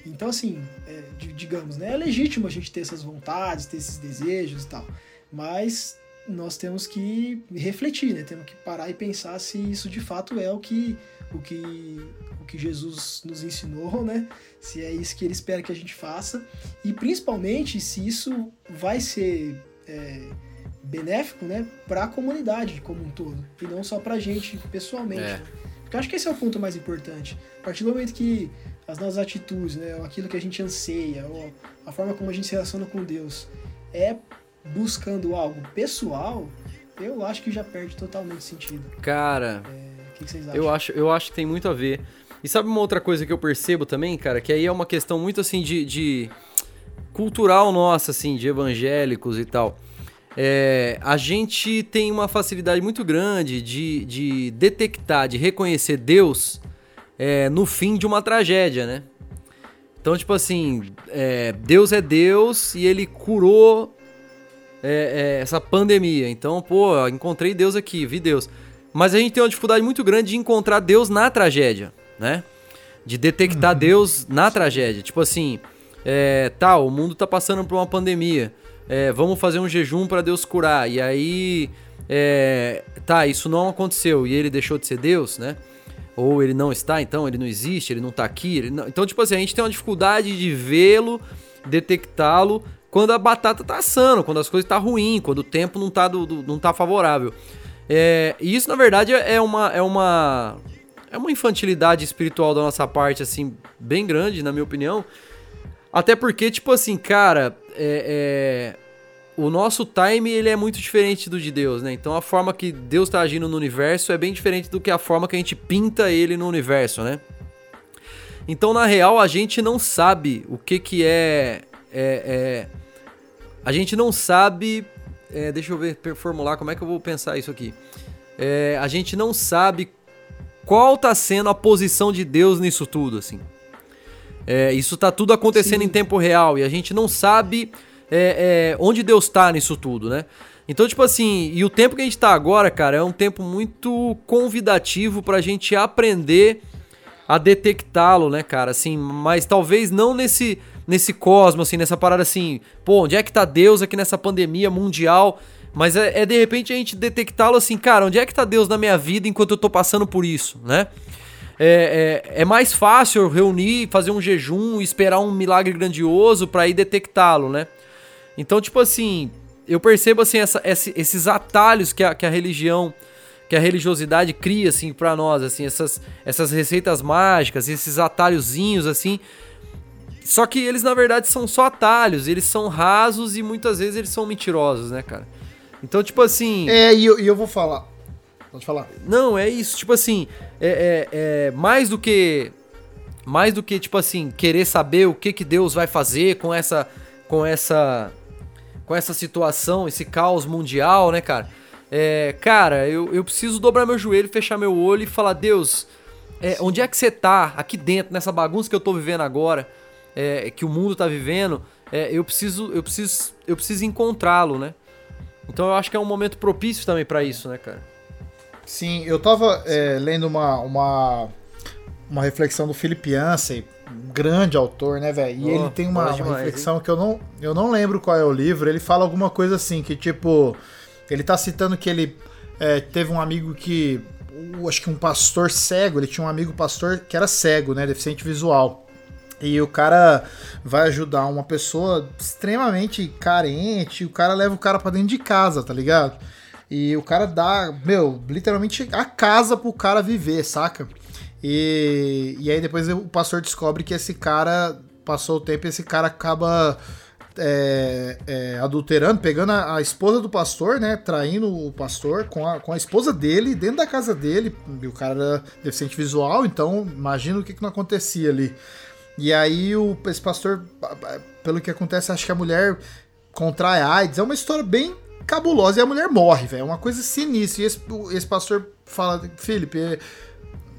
então, assim, é, digamos, né, é legítimo a gente ter essas vontades, ter esses desejos e tal, mas nós temos que refletir, né? Temos que parar e pensar se isso de fato é o que o que o que Jesus nos ensinou, né? Se é isso que ele espera que a gente faça e principalmente se isso vai ser é, benéfico, né, para a comunidade como um todo e não só para a gente pessoalmente. É. Né? Porque eu acho que esse é o ponto mais importante. A partir do momento que as nossas atitudes, né, aquilo que a gente anseia, ou a forma como a gente se relaciona com Deus é buscando algo pessoal, eu acho que já perde totalmente sentido. Cara, é, o que, vocês acham? Eu acho, eu acho que tem muito a ver. E sabe uma outra coisa que eu percebo também, cara, que aí é uma questão muito assim de, de cultural nossa, assim, de evangélicos e tal. É, a gente tem uma facilidade muito grande de, de detectar, de reconhecer Deus é, no fim de uma tragédia, né? Então, tipo assim, é, Deus é Deus e ele curou é, é, essa pandemia. Então, pô, encontrei Deus aqui, vi Deus. Mas a gente tem uma dificuldade muito grande de encontrar Deus na tragédia, né? De detectar uhum. Deus na tragédia. Tipo assim, é, tá, o mundo tá passando por uma pandemia. É, vamos fazer um jejum para Deus curar. E aí, é, tá, isso não aconteceu e ele deixou de ser Deus, né? Ou ele não está, então ele não existe, ele não tá aqui. Não... Então, tipo assim, a gente tem uma dificuldade de vê-lo, detectá-lo quando a batata tá assando, quando as coisas tá ruim, quando o tempo não tá, do, do não tá favorável. É, e isso, na verdade, é uma, é uma é uma infantilidade espiritual da nossa parte, assim, bem grande, na minha opinião. Até porque, tipo assim, cara, é, é, o nosso time ele é muito diferente do de Deus, né? Então a forma que Deus está agindo no universo é bem diferente do que a forma que a gente pinta ele no universo, né? Então, na real, a gente não sabe o que que é... é, é a gente não sabe... É, deixa eu ver, formular como é que eu vou pensar isso aqui. É, a gente não sabe qual tá sendo a posição de Deus nisso tudo, assim. É, isso tá tudo acontecendo Sim. em tempo real e a gente não sabe é, é, onde Deus tá nisso tudo, né? Então, tipo assim, e o tempo que a gente tá agora, cara, é um tempo muito convidativo pra gente aprender a detectá-lo, né, cara? Assim, mas talvez não nesse nesse cosmos, assim, nessa parada assim, pô, onde é que tá Deus aqui nessa pandemia mundial? Mas é, é de repente a gente detectá-lo assim, cara, onde é que tá Deus na minha vida enquanto eu tô passando por isso, né? É, é, é mais fácil reunir, fazer um jejum, esperar um milagre grandioso para ir detectá-lo, né? Então, tipo assim, eu percebo assim essa, esses atalhos que a, que a religião, que a religiosidade cria assim para nós, assim, essas, essas receitas mágicas, esses atalhozinhos assim. Só que eles na verdade são só atalhos, eles são rasos e muitas vezes eles são mentirosos, né, cara? Então, tipo assim. É, e eu, e eu vou falar. Pode falar. Não, é isso. Tipo assim, é, é, é, mais do que. Mais do que, tipo assim, querer saber o que, que Deus vai fazer com essa. Com essa. Com essa situação, esse caos mundial, né, cara? É, cara, eu, eu preciso dobrar meu joelho, fechar meu olho e falar, Deus, é, onde é que você tá aqui dentro, nessa bagunça que eu tô vivendo agora, é, que o mundo tá vivendo? É, eu preciso, eu preciso, eu preciso encontrá-lo, né? Então eu acho que é um momento propício também para isso, né, cara? Sim, eu tava é, lendo uma, uma, uma reflexão do Philip Yancey, um grande autor, né, velho? E oh, ele tem uma, demais, uma reflexão hein? que eu não, eu não lembro qual é o livro. Ele fala alguma coisa assim, que tipo. Ele tá citando que ele é, teve um amigo que. Acho que um pastor cego, ele tinha um amigo pastor que era cego, né? Deficiente visual. E o cara vai ajudar uma pessoa extremamente carente, o cara leva o cara para dentro de casa, tá ligado? E o cara dá, meu, literalmente a casa pro cara viver, saca? E, e aí depois o pastor descobre que esse cara passou o tempo e esse cara acaba é, é, adulterando, pegando a, a, esposa do pastor, né? Traindo o pastor com a, com a esposa dele dentro da casa dele. E o cara era deficiente visual, então imagina o que, que não acontecia ali. E aí o, esse pastor, pelo que acontece, acho que a mulher contrai AIDS. É uma história bem cabulosa e a mulher morre, velho. É uma coisa sinistra. E esse, esse pastor fala, Felipe,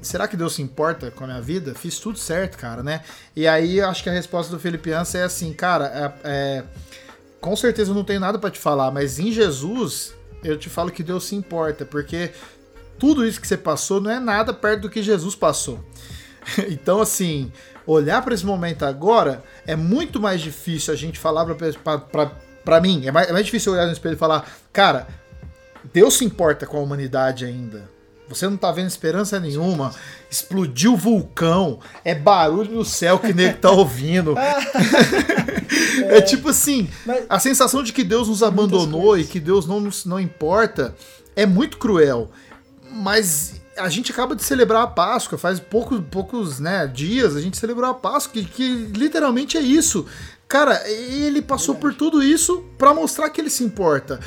será que Deus se importa com a minha vida? Fiz tudo certo, cara, né? E aí acho que a resposta do Felipe Ança é assim, cara, é, é, com certeza eu não tenho nada para te falar, mas em Jesus eu te falo que Deus se importa, porque tudo isso que você passou não é nada perto do que Jesus passou. então, assim, olhar para esse momento agora, é muito mais difícil a gente falar para mim, é mais, é mais difícil olhar no espelho e falar, cara, Deus se importa com a humanidade ainda. Você não tá vendo esperança nenhuma. Explodiu o vulcão. É barulho no céu que nego tá ouvindo. é. é. tipo assim, a sensação de que Deus nos abandonou e que Deus não nos não importa é muito cruel. Mas a gente acaba de celebrar a Páscoa, faz poucos, poucos né, dias a gente celebrou a Páscoa, que, que literalmente é isso. Cara, ele passou por tudo isso para mostrar que ele se importa.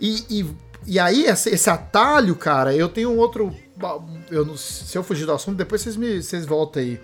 E, e, e aí, esse, atalho, cara, eu tenho um outro. Eu, se eu fugir do assunto, depois vocês, me, vocês voltam aí.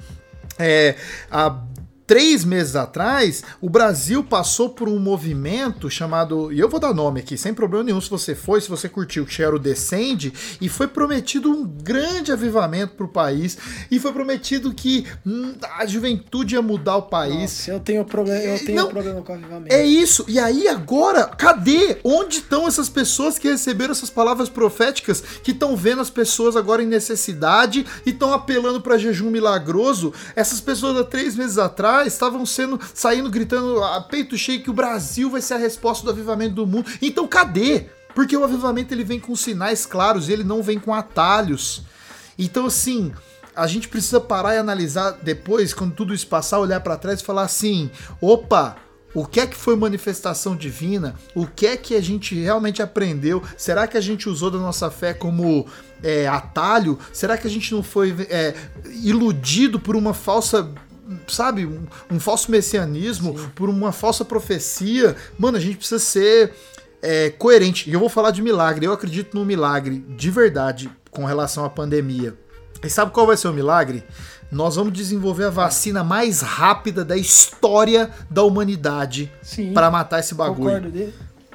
É, a três meses atrás, o Brasil passou por um movimento chamado. E eu vou dar nome aqui, sem problema nenhum, se você foi, se você curtiu, que era o Descende, e foi prometido um grande avivamento para o país, e foi prometido que hum, a juventude ia mudar o país. Nossa, eu tenho problema, eu tenho Não, problema com o avivamento. É isso. E aí agora, cadê? Onde estão essas pessoas que receberam essas palavras proféticas, que estão vendo as pessoas agora em necessidade e estão apelando para jejum milagroso? Essas pessoas há três meses atrás estavam sendo saindo gritando a peito cheio que o Brasil vai ser a resposta do avivamento do mundo. Então cadê? Porque o avivamento ele vem com sinais claros, ele não vem com atalhos. Então assim, a gente precisa parar e analisar depois, quando tudo isso passar, olhar para trás e falar assim: opa, o que é que foi manifestação divina? O que é que a gente realmente aprendeu? Será que a gente usou da nossa fé como é, atalho? Será que a gente não foi é, iludido por uma falsa sabe, um, um falso messianismo, Sim. por uma falsa profecia. Mano, a gente precisa ser é, coerente. E eu vou falar de milagre. Eu acredito no milagre de verdade com relação à pandemia. E sabe qual vai ser o milagre? Nós vamos desenvolver a vacina mais rápida da história da humanidade para matar esse bagulho. Concordo dele.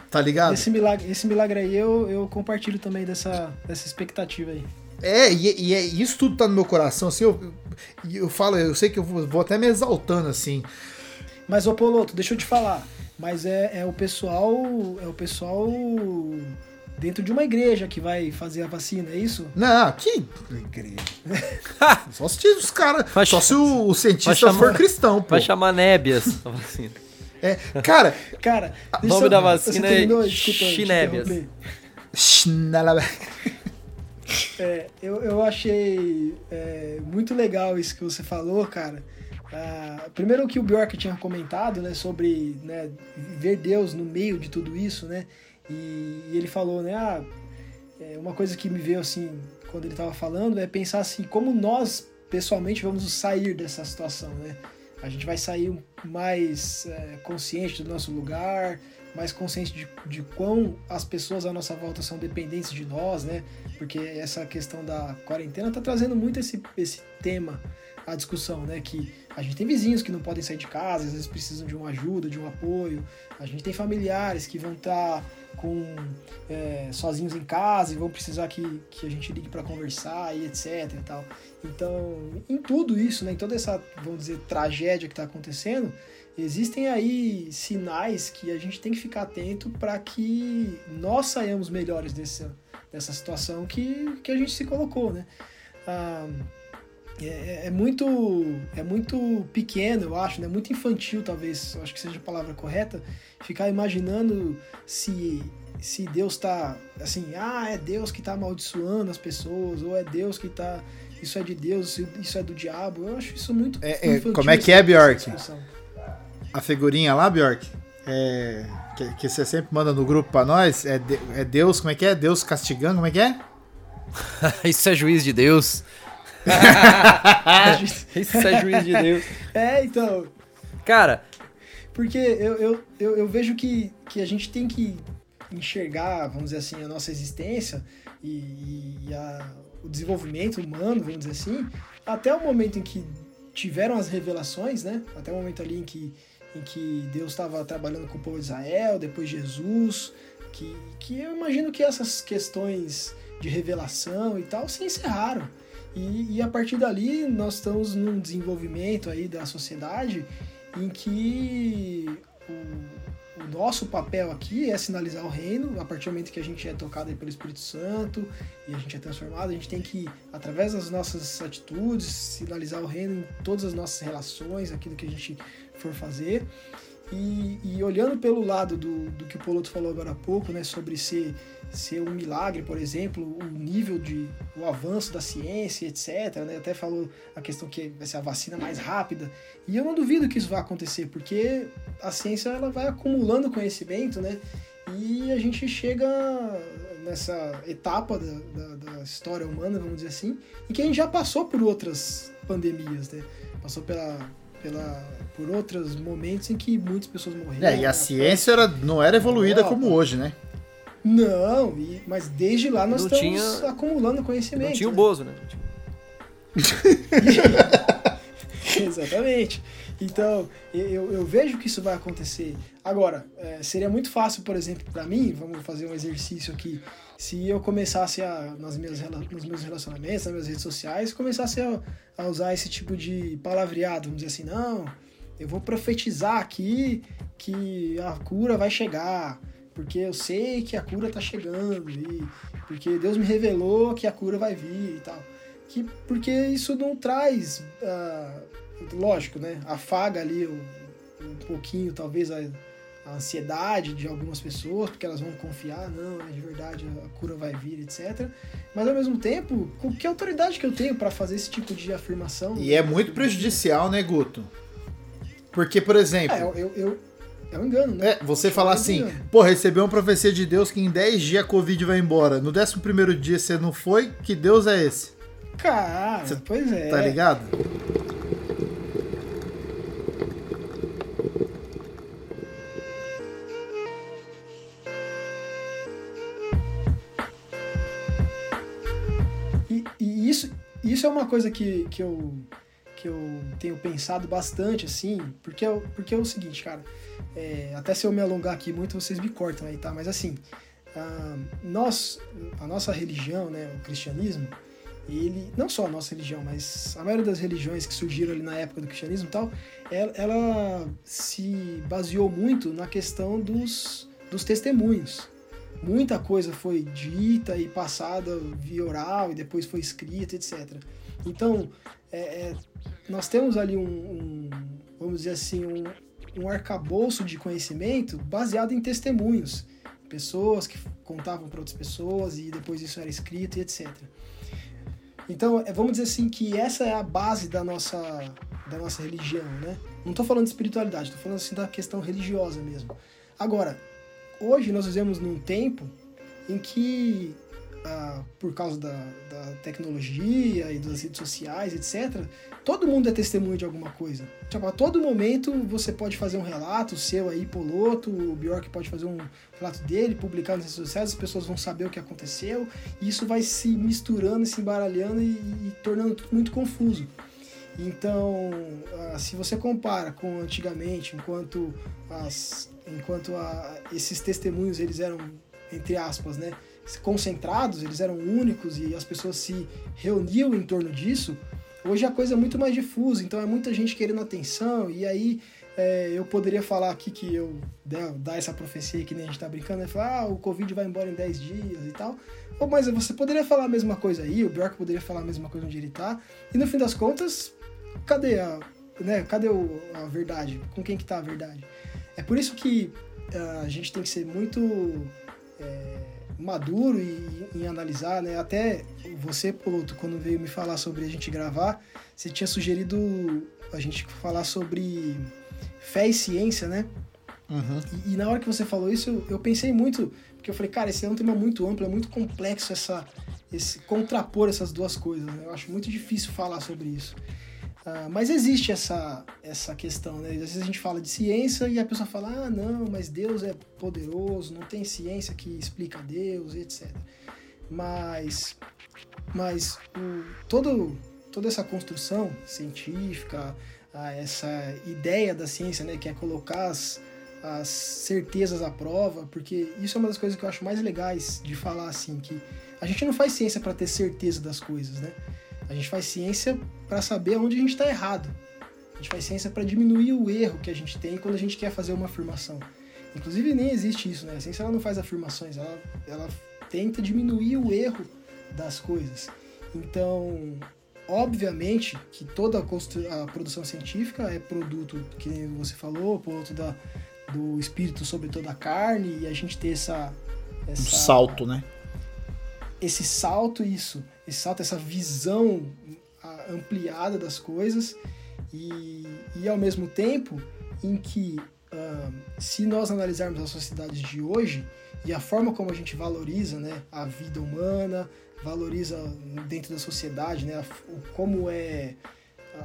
Tá ligado? Esse milagre, esse milagre aí eu, eu compartilho também dessa, dessa expectativa aí. É, e, e é, isso tudo tá no meu coração, assim, eu, eu falo, eu sei que eu vou, vou até me exaltando, assim. Mas, ô Poloto, deixa eu te falar, mas é, é o pessoal, é o pessoal dentro de uma igreja que vai fazer a vacina, é isso? Não, que igreja. só se os caras. Só se o, o cientista chamar, for cristão, pô. Vai chamar nébias a vacina. É, cara. cara, o nome da vacina é Chinébias. É, eu, eu achei é, muito legal isso que você falou, cara. Ah, primeiro que o Bjork tinha comentado, né, sobre né, ver Deus no meio de tudo isso, né? E, e ele falou, né, ah, é, uma coisa que me veio assim quando ele estava falando é pensar assim como nós pessoalmente vamos sair dessa situação, né? A gente vai sair mais é, consciente do nosso lugar, mais consciente de, de quão as pessoas à nossa volta são dependentes de nós, né? Porque essa questão da quarentena tá trazendo muito esse, esse tema à discussão, né? Que a gente tem vizinhos que não podem sair de casa, às vezes precisam de uma ajuda, de um apoio. A gente tem familiares que vão estar tá com é, sozinhos em casa e vão precisar que, que a gente ligue para conversar e etc e tal. Então, em tudo isso, né, em toda essa, vamos dizer, tragédia que está acontecendo, existem aí sinais que a gente tem que ficar atento para que nós saiamos melhores dessa, dessa situação que, que a gente se colocou, né? Ah, é, é, é, muito é muito pequeno, eu acho, né? Muito infantil, talvez, acho que seja a palavra correta, ficar imaginando se se Deus está assim, ah, é Deus que está amaldiçoando as pessoas, ou é Deus que está isso é de Deus, isso é do diabo. Eu acho isso muito é, é Como é que é, Bjork? A figurinha lá, Bjork? É, que, que, você sempre manda no grupo para nós, é, de, é Deus, como é que é? Deus castigando, como é que é? isso é juiz de Deus. Isso é juiz de Deus. É, então. Cara. Porque eu, eu, eu, eu, vejo que, que a gente tem que enxergar, vamos dizer assim, a nossa existência e, e a, o desenvolvimento humano, vamos dizer assim, até o momento em que tiveram as revelações, né? Até o momento ali em que, em que Deus estava trabalhando com o povo de Israel, depois Jesus, que, que eu imagino que essas questões de revelação e tal se encerraram. E, e, a partir dali nós estamos num desenvolvimento aí da sociedade em que o, o, nosso papel aqui é sinalizar o reino, a partir do momento que a gente é tocado pelo Espírito Santo e a gente é transformado, a gente tem que, através das nossas atitudes, sinalizar o reino em todas as nossas relações, aquilo que a gente for fazer. E, e olhando pelo lado do, do que o Poloto falou agora há pouco, né, sobre ser ser um milagre, por exemplo, o nível de o avanço da ciência, etc. Né? Até falou a questão que vai ser a vacina mais rápida. E eu não duvido que isso vai acontecer, porque a ciência ela vai acumulando conhecimento, né? E a gente chega nessa etapa da, da, da, história humana, vamos dizer assim, em que a gente já passou por outras pandemias, né? Passou pela, pela, por outros momentos em que muitas pessoas morreram. É, e a ciência era, não era evoluída como hoje, né? Não, e, mas desde lá nós não estamos tinha, acumulando conhecimento. Não tinha o né? Bozo, né? Exatamente. Então, eu, eu vejo que isso vai acontecer. Agora, é, seria muito fácil, por exemplo, para mim, vamos fazer um exercício aqui, se eu começasse a, nas minhas, nos meus relacionamentos, nas minhas redes sociais, começasse a, a usar esse tipo de palavreado, vamos dizer assim, não, eu vou profetizar aqui que a cura vai chegar, porque eu sei que a cura tá chegando, e porque Deus me revelou que a cura vai vir e tal. Que, porque isso não traz, uh, lógico, né? Afaga ali um, um pouquinho, talvez, a, a, ansiedade de algumas pessoas, porque elas vão confiar, não, é de verdade, a cura vai vir, etc. Mas ao mesmo tempo, com que autoridade que eu tenho para fazer esse tipo de afirmação? E é muito prejudicial, né, Guto? Porque, por exemplo. É, eu, eu, é um engano, né? É, você falar assim, pô, recebeu uma profecia de Deus que em 10 dias a Covid vai embora. No 11 primeiro dia você não foi, que Deus é esse? Cara, Cê pois é. Tá ligado? Isso, é uma coisa que, que, eu, que eu tenho pensado bastante, assim, porque, é, porque é o seguinte, cara. É, até se eu me alongar aqui muito, vocês me cortam aí, tá? Mas assim, a, nós, a nossa religião, né, o cristianismo, ele, não só a nossa religião, mas a maioria das religiões que surgiram ali na época do cristianismo e tal, ela, ela se baseou muito na questão dos, dos testemunhos. Muita coisa foi dita e passada via oral e depois foi escrita, etc. Então, é, é, nós temos ali um, um, vamos dizer assim, um, um arcabouço de conhecimento baseado em testemunhos. Pessoas que contavam para outras pessoas e depois isso era escrito e etc. Então, é, vamos dizer assim que essa é a base da nossa, da nossa religião, né? Não estou falando de espiritualidade, estou falando assim da questão religiosa mesmo. Agora, hoje nós vivemos num tempo em que ah, por causa da, da, tecnologia e das redes sociais, etc., todo mundo é testemunho de alguma coisa. Tipo, a todo momento você pode fazer um relato seu aí, Poloto, o Bjork pode fazer um relato dele, publicar nas redes sociais, as pessoas vão saber o que aconteceu, e isso vai se misturando, se embaralhando e, e tornando tudo muito confuso. Então, ah, se você compara com antigamente, enquanto, as, enquanto a, esses testemunhos eles eram, entre aspas, né, concentrados, eles eram únicos e as pessoas se reuniam em torno disso, hoje a coisa é muito mais difusa, então é muita gente querendo atenção, e aí é, eu poderia falar aqui que eu né, dar essa profecia que nem a gente tá brincando, né? Falar, ah, o Covid vai embora em 10 dias e tal. Mas você poderia falar a mesma coisa aí, o Bjork poderia falar a mesma coisa onde ele tá, e no fim das contas, cadê a, né, cadê o, a verdade? Com quem que tá a verdade? É por isso que uh, a gente tem que ser muito... É, maduro e, em analisar, né? Até você, Poloto, quando veio me falar sobre a gente gravar, você tinha sugerido a gente falar sobre fé e ciência, né? Uhum. E, e, na hora que você falou isso, eu, eu, pensei muito, porque eu falei, cara, esse é um tema muito amplo, é muito complexo essa, esse contrapor essas duas coisas. Né? Eu acho muito difícil falar sobre isso. Uh, mas existe essa, essa questão, né? Às vezes a gente fala de ciência e a pessoa fala, ah, não, mas Deus é poderoso, não tem ciência que explica Deus, etc. Mas, mas o, todo, toda essa construção científica, uh, essa ideia da ciência, né, que é colocar as, as certezas à prova, porque isso é uma das coisas que eu acho mais legais de falar assim, que a gente não faz ciência para ter certeza das coisas, né? A gente faz ciência para saber onde a gente está errado. A gente faz ciência para diminuir o erro que a gente tem quando a gente quer fazer uma afirmação. Inclusive, nem existe isso, né? A ciência ela não faz afirmações, ela, ela tenta diminuir o erro das coisas. Então, obviamente que toda a, a produção científica é produto, que você falou, produto da, do espírito sobre toda a carne, e a gente ter essa. essa um salto, né? Esse salto, isso esse salto, essa visão ampliada das coisas e, e ao mesmo tempo em que uh, se nós analisarmos as sociedades de hoje e a forma como a gente valoriza né, a vida humana, valoriza dentro da sociedade, né, a, como é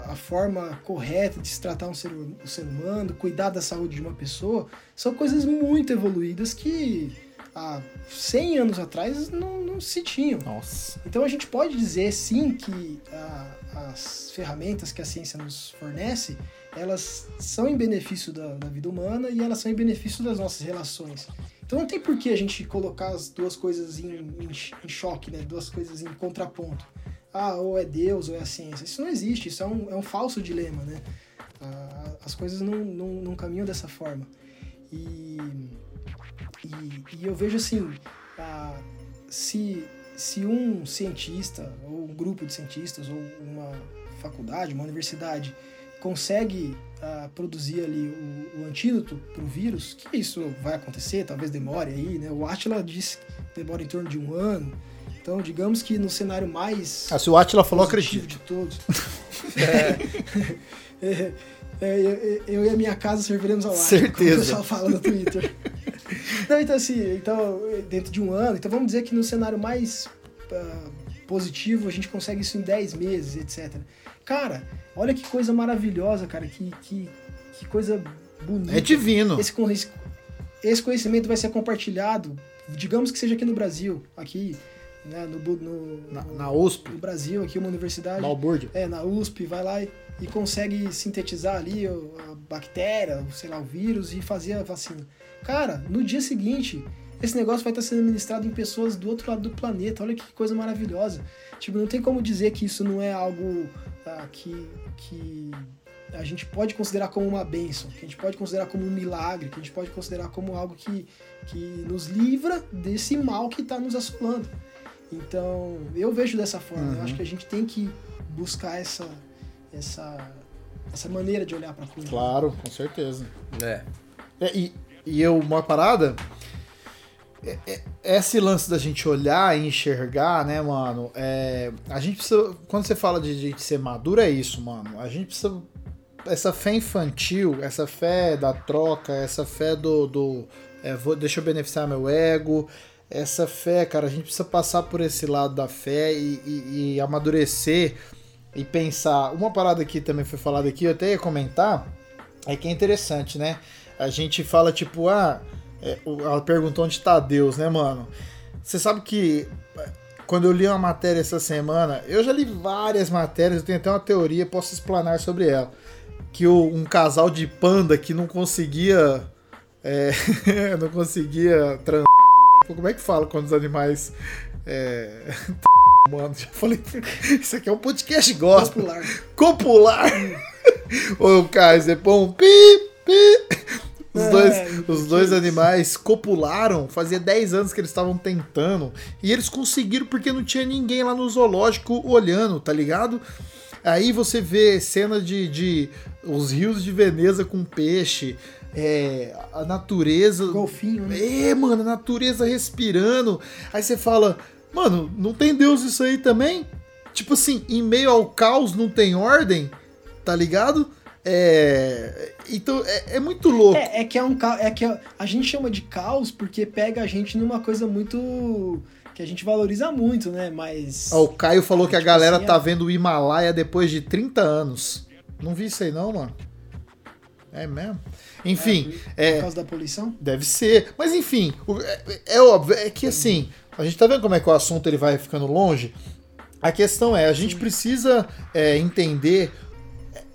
a forma correta de se tratar um ser, um ser humano, cuidar da saúde de uma pessoa, são coisas muito evoluídas que há 100 anos atrás não, não se tinham. Nossa. Então a gente pode dizer sim que a, as ferramentas que a ciência nos fornece, elas são em benefício da, da vida humana e elas são em benefício das nossas relações. Então não tem por que a gente colocar as duas coisas em, em, em choque, né? Duas coisas em contraponto. Ah, ou é Deus ou é a ciência. Isso não existe, isso é um, é um falso dilema, né? Ah, as coisas não, não, não caminham dessa forma. E, e, e eu vejo assim, ah, se, se um cientista, ou um grupo de cientistas, ou uma faculdade, uma universidade, consegue uh, produzir ali o, o antídoto para o vírus, que isso vai acontecer, talvez demore aí, né? O Atila disse que demora em torno de um ano. Então, digamos que no cenário mais. Ah, se o Atila falou, acredito. de todos. é, é, é, eu, eu, e a minha casa serviremos ao Atila, Certeza. como o pessoal fala no Twitter. Não, então assim, então, dentro de um ano, então vamos dizer que no cenário mais uh, positivo a gente consegue isso em 10 meses, etc. Cara, olha que coisa maravilhosa, cara. Que, que, que coisa bonita. É divino. Esse, esse conhecimento vai ser compartilhado, digamos que seja aqui no Brasil, aqui né, no, no, na, na, USP. No Brasil, aqui uma universidade. Balbúrdia. É, na USP, vai lá e, e, consegue sintetizar ali a bactéria, sei lá, o vírus e fazer a vacina. Cara, no dia seguinte, esse negócio vai estar sendo ministrado em pessoas do outro lado do planeta. Olha que coisa maravilhosa. Tipo, não tem como dizer que isso não é algo ah, que, que a gente pode considerar como uma bênção, que a gente pode considerar como um milagre, que a gente pode considerar como algo que, que nos livra desse mal que está nos assolando. Então, eu vejo dessa forma. Uhum. Eu acho que a gente tem que buscar essa, essa, essa maneira de olhar para a coisa. Claro, com certeza. É. é e, e eu, uma parada é, é, esse lance da gente olhar e enxergar, né, mano? É, a gente precisa. Quando você fala de gente ser maduro, é isso, mano. A gente precisa. Essa fé infantil, essa fé da troca, essa fé do. do é, vou, deixa eu beneficiar meu ego. Essa fé, cara, a gente precisa passar por esse lado da fé e, e, e amadurecer e pensar. Uma parada que também foi falada aqui, eu até ia comentar, é que é interessante, né? A gente fala tipo, ah é, ela perguntou onde tá Deus, né, mano? Você sabe que é, quando eu li uma matéria essa semana, eu já li várias matérias, eu tenho até uma teoria, posso explanar sobre ela. Que o, um casal de panda que não conseguia. É, não conseguia trans. Como é que fala quando os animais. É, mano, já falei. Isso aqui é um podcast gospel. Popular. Copular. Ô, Kaiser, bom. Pi, pi. Os, é, dois, os dois animais copularam, fazia 10 anos que eles estavam tentando. E eles conseguiram porque não tinha ninguém lá no zoológico olhando, tá ligado? Aí você vê cena de, de os rios de Veneza com peixe, é, a natureza. Golfinho, né? É, mano, a natureza respirando. Aí você fala, mano, não tem Deus isso aí também? Tipo assim, em meio ao caos não tem ordem, tá ligado? É, então é, é, muito louco. É, é, que é um é que a gente chama de caos porque pega a gente numa coisa muito que a gente valoriza muito, né? Mas o Caio falou que a tipo galera assim, tá é... vendo o Himalaia depois de 30 anos. Não vi isso aí não, mano. É mesmo? Enfim, é, por, por causa da poluição? Deve ser. Mas enfim, é, é, óbvio, é que assim, a gente tá vendo como é que o assunto ele vai ficando longe. A questão é, a gente precisa é, entender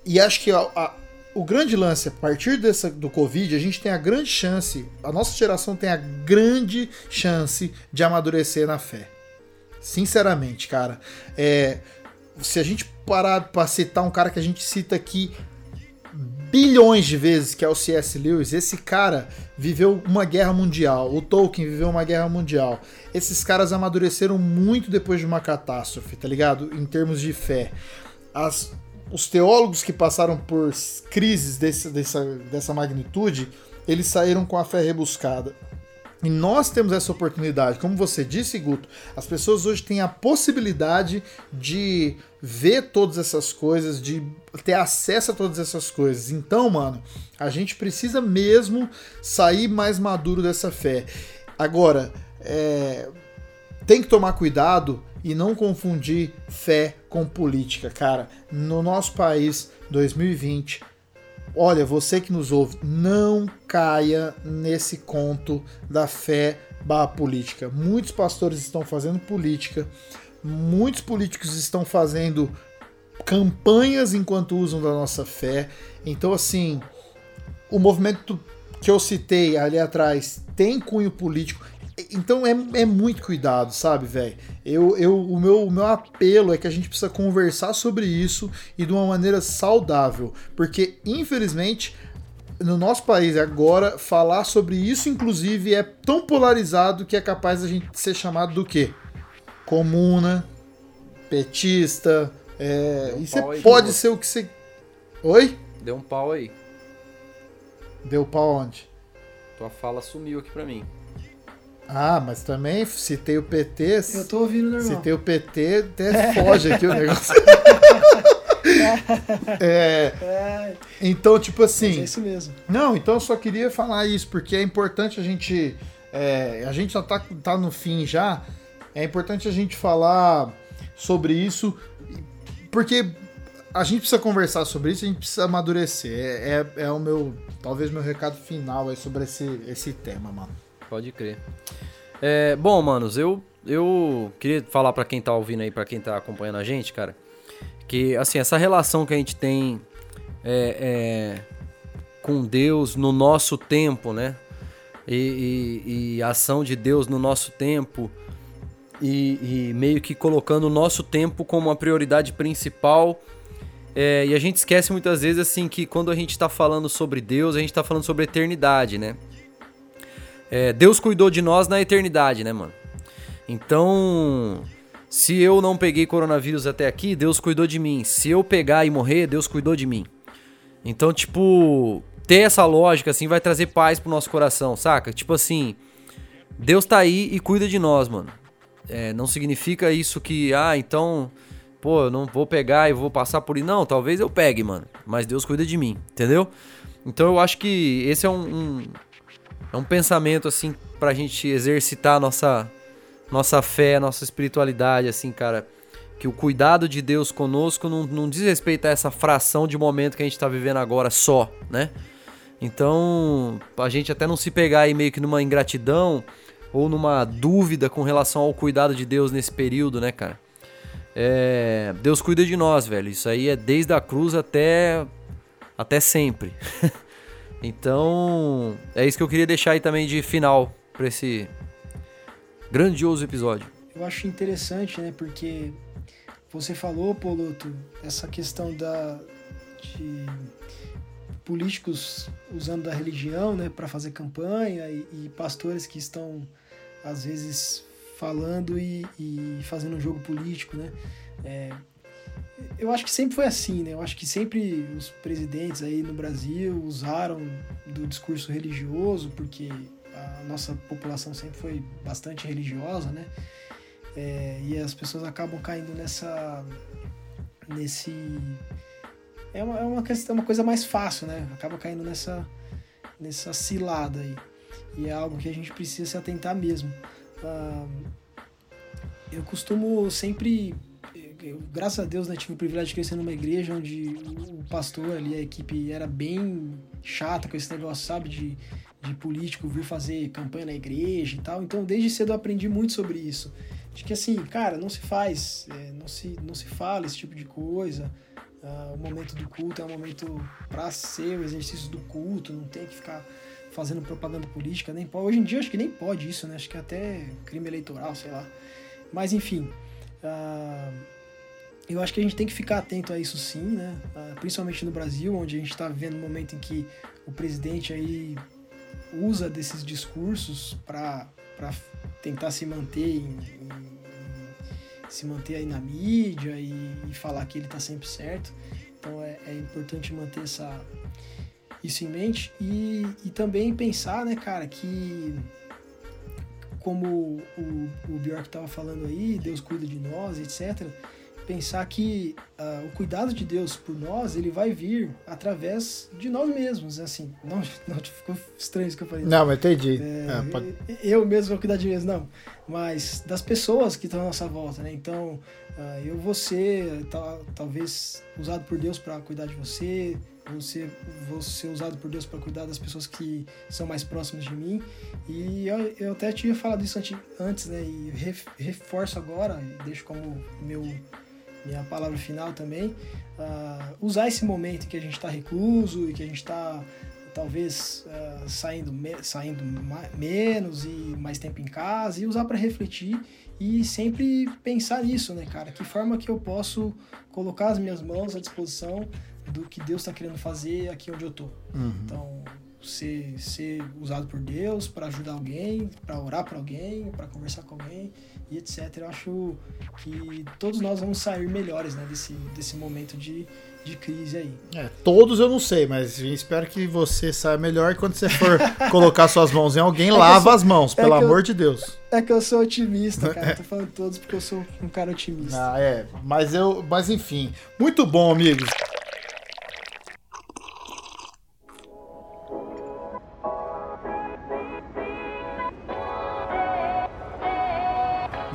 e acho que a, a, o grande lance, a partir dessa, do Covid, a gente tem a grande chance, a nossa geração tem a grande chance de amadurecer na fé. Sinceramente, cara. É, se a gente parar para citar um cara que a gente cita aqui bilhões de vezes, que é o C.S. Lewis, esse cara viveu uma guerra mundial, o Tolkien viveu uma guerra mundial. Esses caras amadureceram muito depois de uma catástrofe, tá ligado? Em termos de fé. As, os teólogos que passaram por crises desse, dessa, dessa magnitude, eles saíram com a fé rebuscada. E nós temos essa oportunidade. Como você disse, Guto, as pessoas hoje têm a possibilidade de ver todas essas coisas, de ter acesso a todas essas coisas. Então, mano, a gente precisa mesmo sair mais maduro dessa fé. Agora, é, tem que tomar cuidado e não confundir fé com política, cara. No nosso país, 2020, olha, você que nos ouve, não caia nesse conto da fé barra política. Muitos pastores estão fazendo política, muitos políticos estão fazendo campanhas enquanto usam da nossa fé. Então, assim, o movimento que eu citei ali atrás tem cunho político. Então é, é muito cuidado, sabe, velho? Eu, eu, o, meu, o meu apelo é que a gente precisa conversar sobre isso e de uma maneira saudável. Porque, infelizmente, no nosso país agora, falar sobre isso, inclusive, é tão polarizado que é capaz da gente ser chamado do quê? Comuna, petista. É, um e você aí, pode ser o que você. Oi? Deu um pau aí. Deu pau onde? Tua fala sumiu aqui pra mim. Ah, mas também citei o PT. Eu tô ouvindo normal. Citei o PT, até foge aqui o negócio. É, É, então, tipo mas assim. é isso mesmo. Não, então eu só queria falar isso, porque é importante a gente. é, a gente já tá, tá no fim já. É importante a gente falar sobre isso, porque a gente precisa conversar sobre isso, a gente precisa amadurecer. É, é, é o meu. Talvez meu recado final aí sobre esse, esse tema, mano. Pode crer. É, bom, manos, eu, eu queria falar pra quem tá ouvindo aí, pra quem tá acompanhando a gente, cara, que assim, essa relação que a gente tem é, é, com Deus no nosso tempo, né? E, e- e a ação de Deus no nosso tempo e, e meio que colocando o nosso tempo como a prioridade principal. É, e a gente esquece muitas vezes assim que quando a gente tá falando sobre Deus, a gente tá falando sobre eternidade, né? É, Deus cuidou de nós na eternidade, né, mano? Então, se eu não peguei coronavírus até aqui, Deus cuidou de mim. Se eu pegar e morrer, Deus cuidou de mim. Então, tipo, ter essa lógica assim vai trazer paz pro nosso coração, saca? Tipo assim, Deus tá aí e cuida de nós, mano. É, não significa isso que, ah, então, pô, eu não vou pegar e vou passar por. Não, talvez eu pegue, mano. Mas Deus cuida de mim, entendeu? Então eu acho que esse é um, um- é um pensamento, assim, pra gente exercitar nossa, nossa fé, nossa espiritualidade, assim, cara. Que o cuidado de Deus conosco não, não diz respeito a essa fração de momento que a gente tá vivendo agora só, né? Então, a gente até não se pegar aí meio que numa ingratidão ou numa dúvida com relação ao cuidado de Deus nesse período, né, cara? É, Deus cuida de nós, velho. Isso aí é desde a cruz até até sempre. então, é isso que eu queria deixar aí também de final pra esse grandioso episódio. Eu acho interessante, né? Porque você falou, Poloto, essa questão da de políticos usando da religião, né, para fazer campanha e, e pastores que estão às vezes falando e, e fazendo um jogo político, né? É, eu acho que sempre foi assim, né? Eu acho que sempre os presidentes aí no Brasil usaram do discurso religioso, porque a nossa população sempre foi bastante religiosa, né? É, e as pessoas acabam caindo nessa. nesse. É uma, é uma, questão, uma coisa mais fácil, né? Acaba caindo nessa, nessa cilada aí. E é algo que a gente precisa se atentar mesmo. Ah, eu costumo sempre. eu, graças a Deus, né, tive o privilégio de crescer numa igreja onde o pastor ali, a equipe era bem chata com esse negócio, sabe? De, de político vir fazer campanha na igreja e tal. Então, desde cedo eu aprendi muito sobre isso. De que assim, cara, não se faz, é, não, se, não se fala esse tipo de coisa. Ah, o momento do culto é um momento para ser o exercício do culto, não tem que ficar fazendo propaganda política, nem pode. Hoje em dia acho que nem pode isso, né? Acho que é até crime eleitoral, sei lá. Mas enfim, ah, eu acho que a gente tem que ficar atento a isso sim, né? Ah, principalmente no Brasil, onde a gente está vivendo um momento em que o presidente aí usa desses discursos para tentar se manter em, em- se manter aí na mídia e, e falar que ele está sempre certo. Então é, é importante manter essa, isso em mente e, e também pensar, né, cara, que como o, o Bjork estava falando aí, Deus cuida de nós, etc. Pensar que ah, o cuidado de Deus por nós, ele vai vir através de nós mesmos, assim. Não, não ficou estranho isso que eu falei. Não, mas entendi. É, É, pode- Eu mesmo vou cuidar de mim não. Mas das pessoas que estão à nossa volta, né? Então, ah, eu vou ser tal- talvez usado por Deus para cuidar de você, você vou ser usado por Deus para cuidar das pessoas que são mais próximas de mim. E eu, eu até tinha falado isso antes, né? E ref- reforço agora, e deixo como meu minha palavra final também, uh, usar esse momento que a gente está recluso e que a gente está talvez uh, saindo, me saindo menos e mais tempo em casa e usar para refletir e sempre pensar nisso, né, cara? Que forma que eu posso colocar as minhas mãos à disposição do que Deus está querendo fazer aqui onde eu tô. Uhum. Então, ser, ser usado por Deus para ajudar alguém, para orar para alguém, para conversar com alguém e etc. Eu acho que todos nós vamos sair melhores né, desse, desse momento de, de crise aí. É, todos eu não sei, mas espero que você saia melhor quando você for colocar suas mãos em alguém, é lava sou, as mãos, é pelo amor eu, de Deus. É que eu sou otimista, cara. Tô falando todos porque eu sou um cara otimista. Ah, é. Mas eu. Mas enfim. Muito bom, amigos.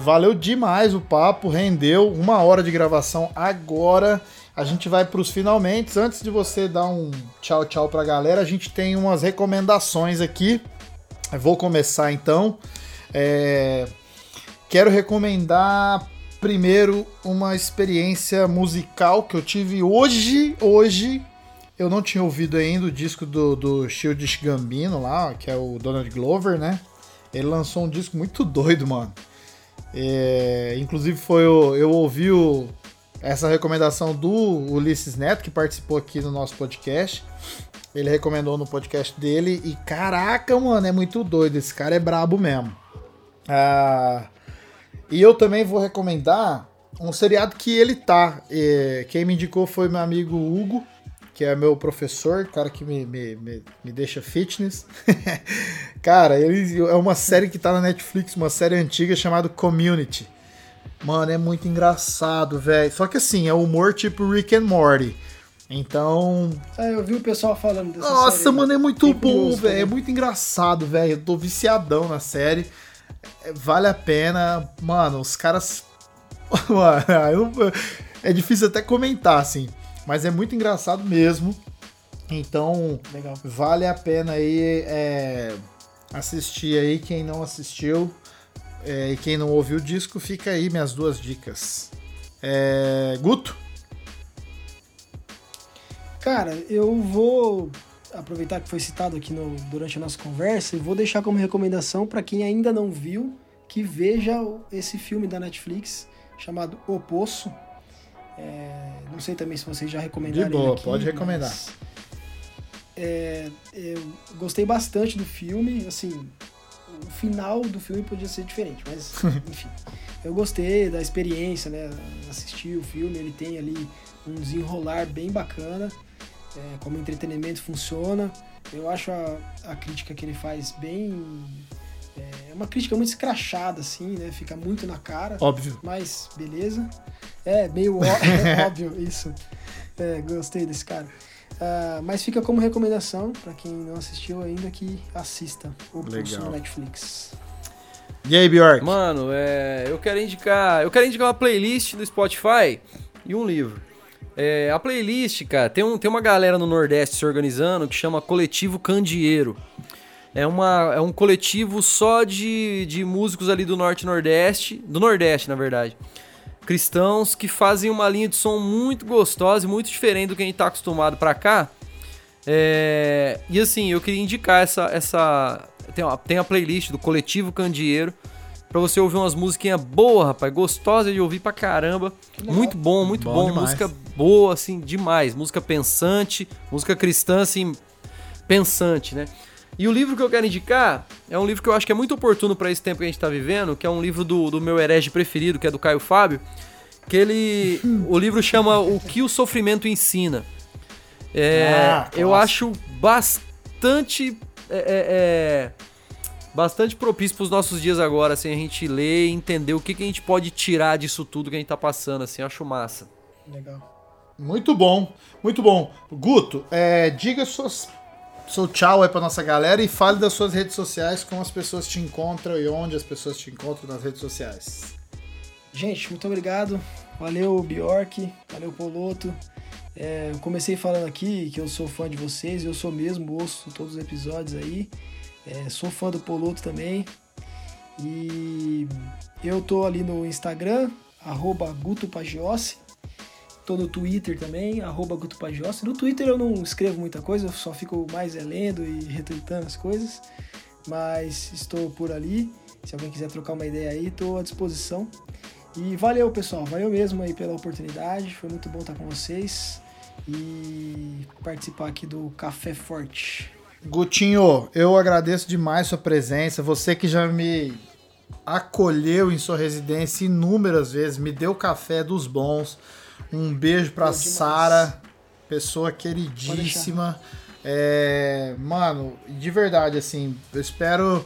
Valeu demais o papo, rendeu uma hora de gravação agora. A gente vai para os finalmente. Antes de você dar um tchau, tchau para a galera, a gente tem umas recomendações aqui. Eu vou começar então. É... Quero recomendar primeiro uma experiência musical que eu tive hoje. Hoje eu não tinha ouvido ainda o disco do, do Shield Gambino lá, que é o Donald Glover, né? Ele lançou um disco muito doido, mano. É, inclusive foi o, eu ouvi o, essa recomendação do Ulisses Neto, que participou aqui no nosso podcast. Ele recomendou no podcast dele e caraca, mano, é muito doido. Esse cara é brabo mesmo. Ah, e eu também vou recomendar um seriado que ele tá. É, quem me indicou foi meu amigo Hugo que é meu professor, cara que me, me, me, me deixa fitness. cara, ele é uma série que tá na Netflix, uma série antiga chamada Community. Mano, é muito engraçado, velho. Só que assim, é humor tipo Rick and Morty. Então. Ah, eu vi o pessoal falando dessa Nossa, série, mano, é muito bom, velho. É muito engraçado, velho. Eu tô viciadão na série. É, vale a pena. Mano, os caras. Mano, é difícil até comentar, assim. Mas é muito engraçado mesmo. Então, Legal. vale a pena aí é, assistir aí. Quem não assistiu é, e quem não ouviu o disco, fica aí minhas duas dicas. É, Guto? Cara, eu vou aproveitar que foi citado aqui no, durante a nossa conversa e vou deixar como recomendação para quem ainda não viu que veja esse filme da Netflix chamado O Poço. É, não sei também se vocês já recomendaram. De boa, aqui, pode recomendar. Mas, é, eu gostei bastante do filme, assim, o final do filme podia ser diferente, mas enfim. eu gostei da experiência, né? Assistir o filme, ele tem ali um desenrolar bem bacana, é, como entretenimento funciona. Eu acho a, a crítica que ele faz bem. É uma crítica muito escrachada, assim, né? Fica muito na cara. Óbvio. Mas beleza. É, meio óbvio isso. É, gostei desse cara. Uh, mas fica como recomendação para quem não assistiu ainda que assista o Pulso no Netflix. E aí, Bjork? Mano, é, eu quero indicar, eu quero indicar uma playlist do Spotify e um livro. É, a playlist, cara, tem, um, tem uma galera no Nordeste se organizando que chama Coletivo Candeeiro. É, uma, é um coletivo só de, de músicos ali do Norte e Nordeste, do Nordeste, na verdade cristãos que fazem uma linha de som muito gostosa e muito diferente do que a gente está acostumado para cá. É... E assim, eu queria indicar essa. essa... Tem, uma, tem a playlist do Coletivo Candeeiro. Pra você ouvir umas musiquinhas boas, rapaz. Gostosa de ouvir pra caramba. Muito bom, muito bom. bom. Música boa, assim, demais. Música pensante. Música cristã, assim, pensante, né? E o livro que eu quero indicar é um livro que eu acho que é muito oportuno para esse tempo que a gente está vivendo, que é um livro do, do meu herege preferido, que é do Caio Fábio, que ele. o livro chama O que o Sofrimento Ensina. É, ah, eu acho bastante. É, é, é bastante propício para os nossos dias agora, assim, a gente ler e entender o que, que a gente pode tirar disso tudo que a gente está passando, assim, eu acho massa. Legal. Muito bom, muito bom. Guto, é, diga suas seu tchau aí pra nossa galera e fale das suas redes sociais, como as pessoas te encontram e onde as pessoas te encontram nas redes sociais. Gente, muito obrigado. Valeu, Bjork. Valeu, Poloto. É, eu comecei falando aqui que eu sou fã de vocês, eu sou mesmo, ouço todos os episódios aí. É, sou fã do Poloto também. E eu tô ali no Instagram, arroba Guto Pagiossi. Tô no Twitter também, arroba Guto. No Twitter eu não escrevo muita coisa, eu só fico mais é, lendo e retweetando as coisas. Mas estou por ali. Se alguém quiser trocar uma ideia aí, estou à disposição. E valeu, pessoal. Valeu mesmo aí pela oportunidade. Foi muito bom estar com vocês e participar aqui do Café Forte. Gutinho, eu agradeço demais sua presença. Você que já me acolheu em sua residência inúmeras vezes, me deu café dos bons. Um beijo pra Sara, pessoa queridíssima. É, mano, de verdade, assim, eu espero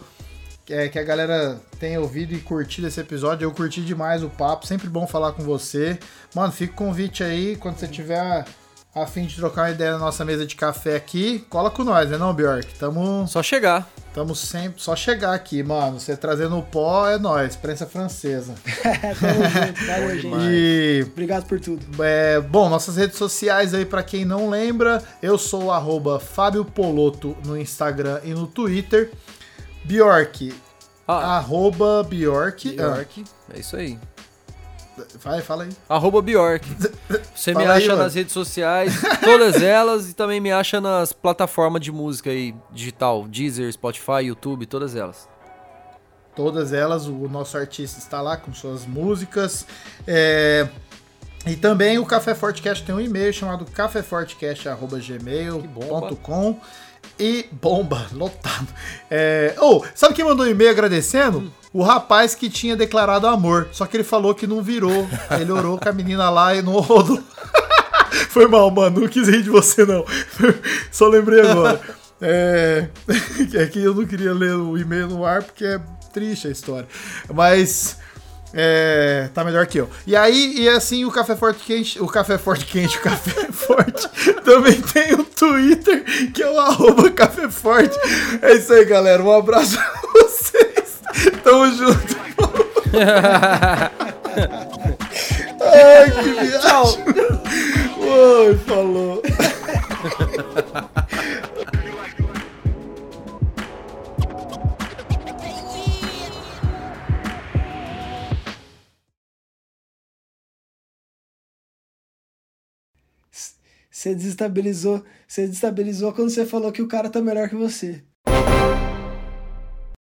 é, que a galera tenha ouvido e curtido esse episódio. Eu curti demais o papo, sempre bom falar com você. Mano, fica o convite aí, quando você tiver a fim de trocar uma ideia na nossa mesa de café aqui, cola com nós, né não, Bjork? Tamo, Só chegar. Tamo sempre, só chegar aqui, mano. Você trazendo o pó é nós, prensa francesa. Tamo junto, valeu, gente. E Obrigado por tudo. É, bom, nossas redes sociais aí, pra quem não lembra, eu sou o arroba Fábio Poloto no Instagram e no Twitter. Bjork, Ah, arroba Bjork. Bjork. É isso aí. Vai, fala aí. Arroba Bjork. Você me Fala aí, acha mano. nas redes sociais, todas elas, e também me acha nas plataformas de música aí, digital, Deezer, Spotify, YouTube, todas elas. Todas elas, o nosso artista está lá com suas músicas. É, E também o Café Fortecast tem um e-mail chamado caféfortecast.gmail.com e bomba, lotado. É... Oh, sabe quem mandou um e-mail agradecendo? O rapaz que tinha declarado amor, só que ele falou que não virou. Ele orou com a menina lá e não rodou. Foi mal, mano, não quis rir de você não. Só lembrei agora. É... é que eu não queria ler o e-mail no ar porque é triste a história. Mas é, tá melhor que eu. E aí, e assim, o Café Forte Quente, o Café Forte Quente, o Café Forte, também tem o Twitter, que é o arroba Café Forte. É isso aí, galera. Um abraço pra vocês. Tamo junto. Ai, que viagem. Oi, falou. Você desestabilizou, você desestabilizou quando você falou que o cara tá melhor que você.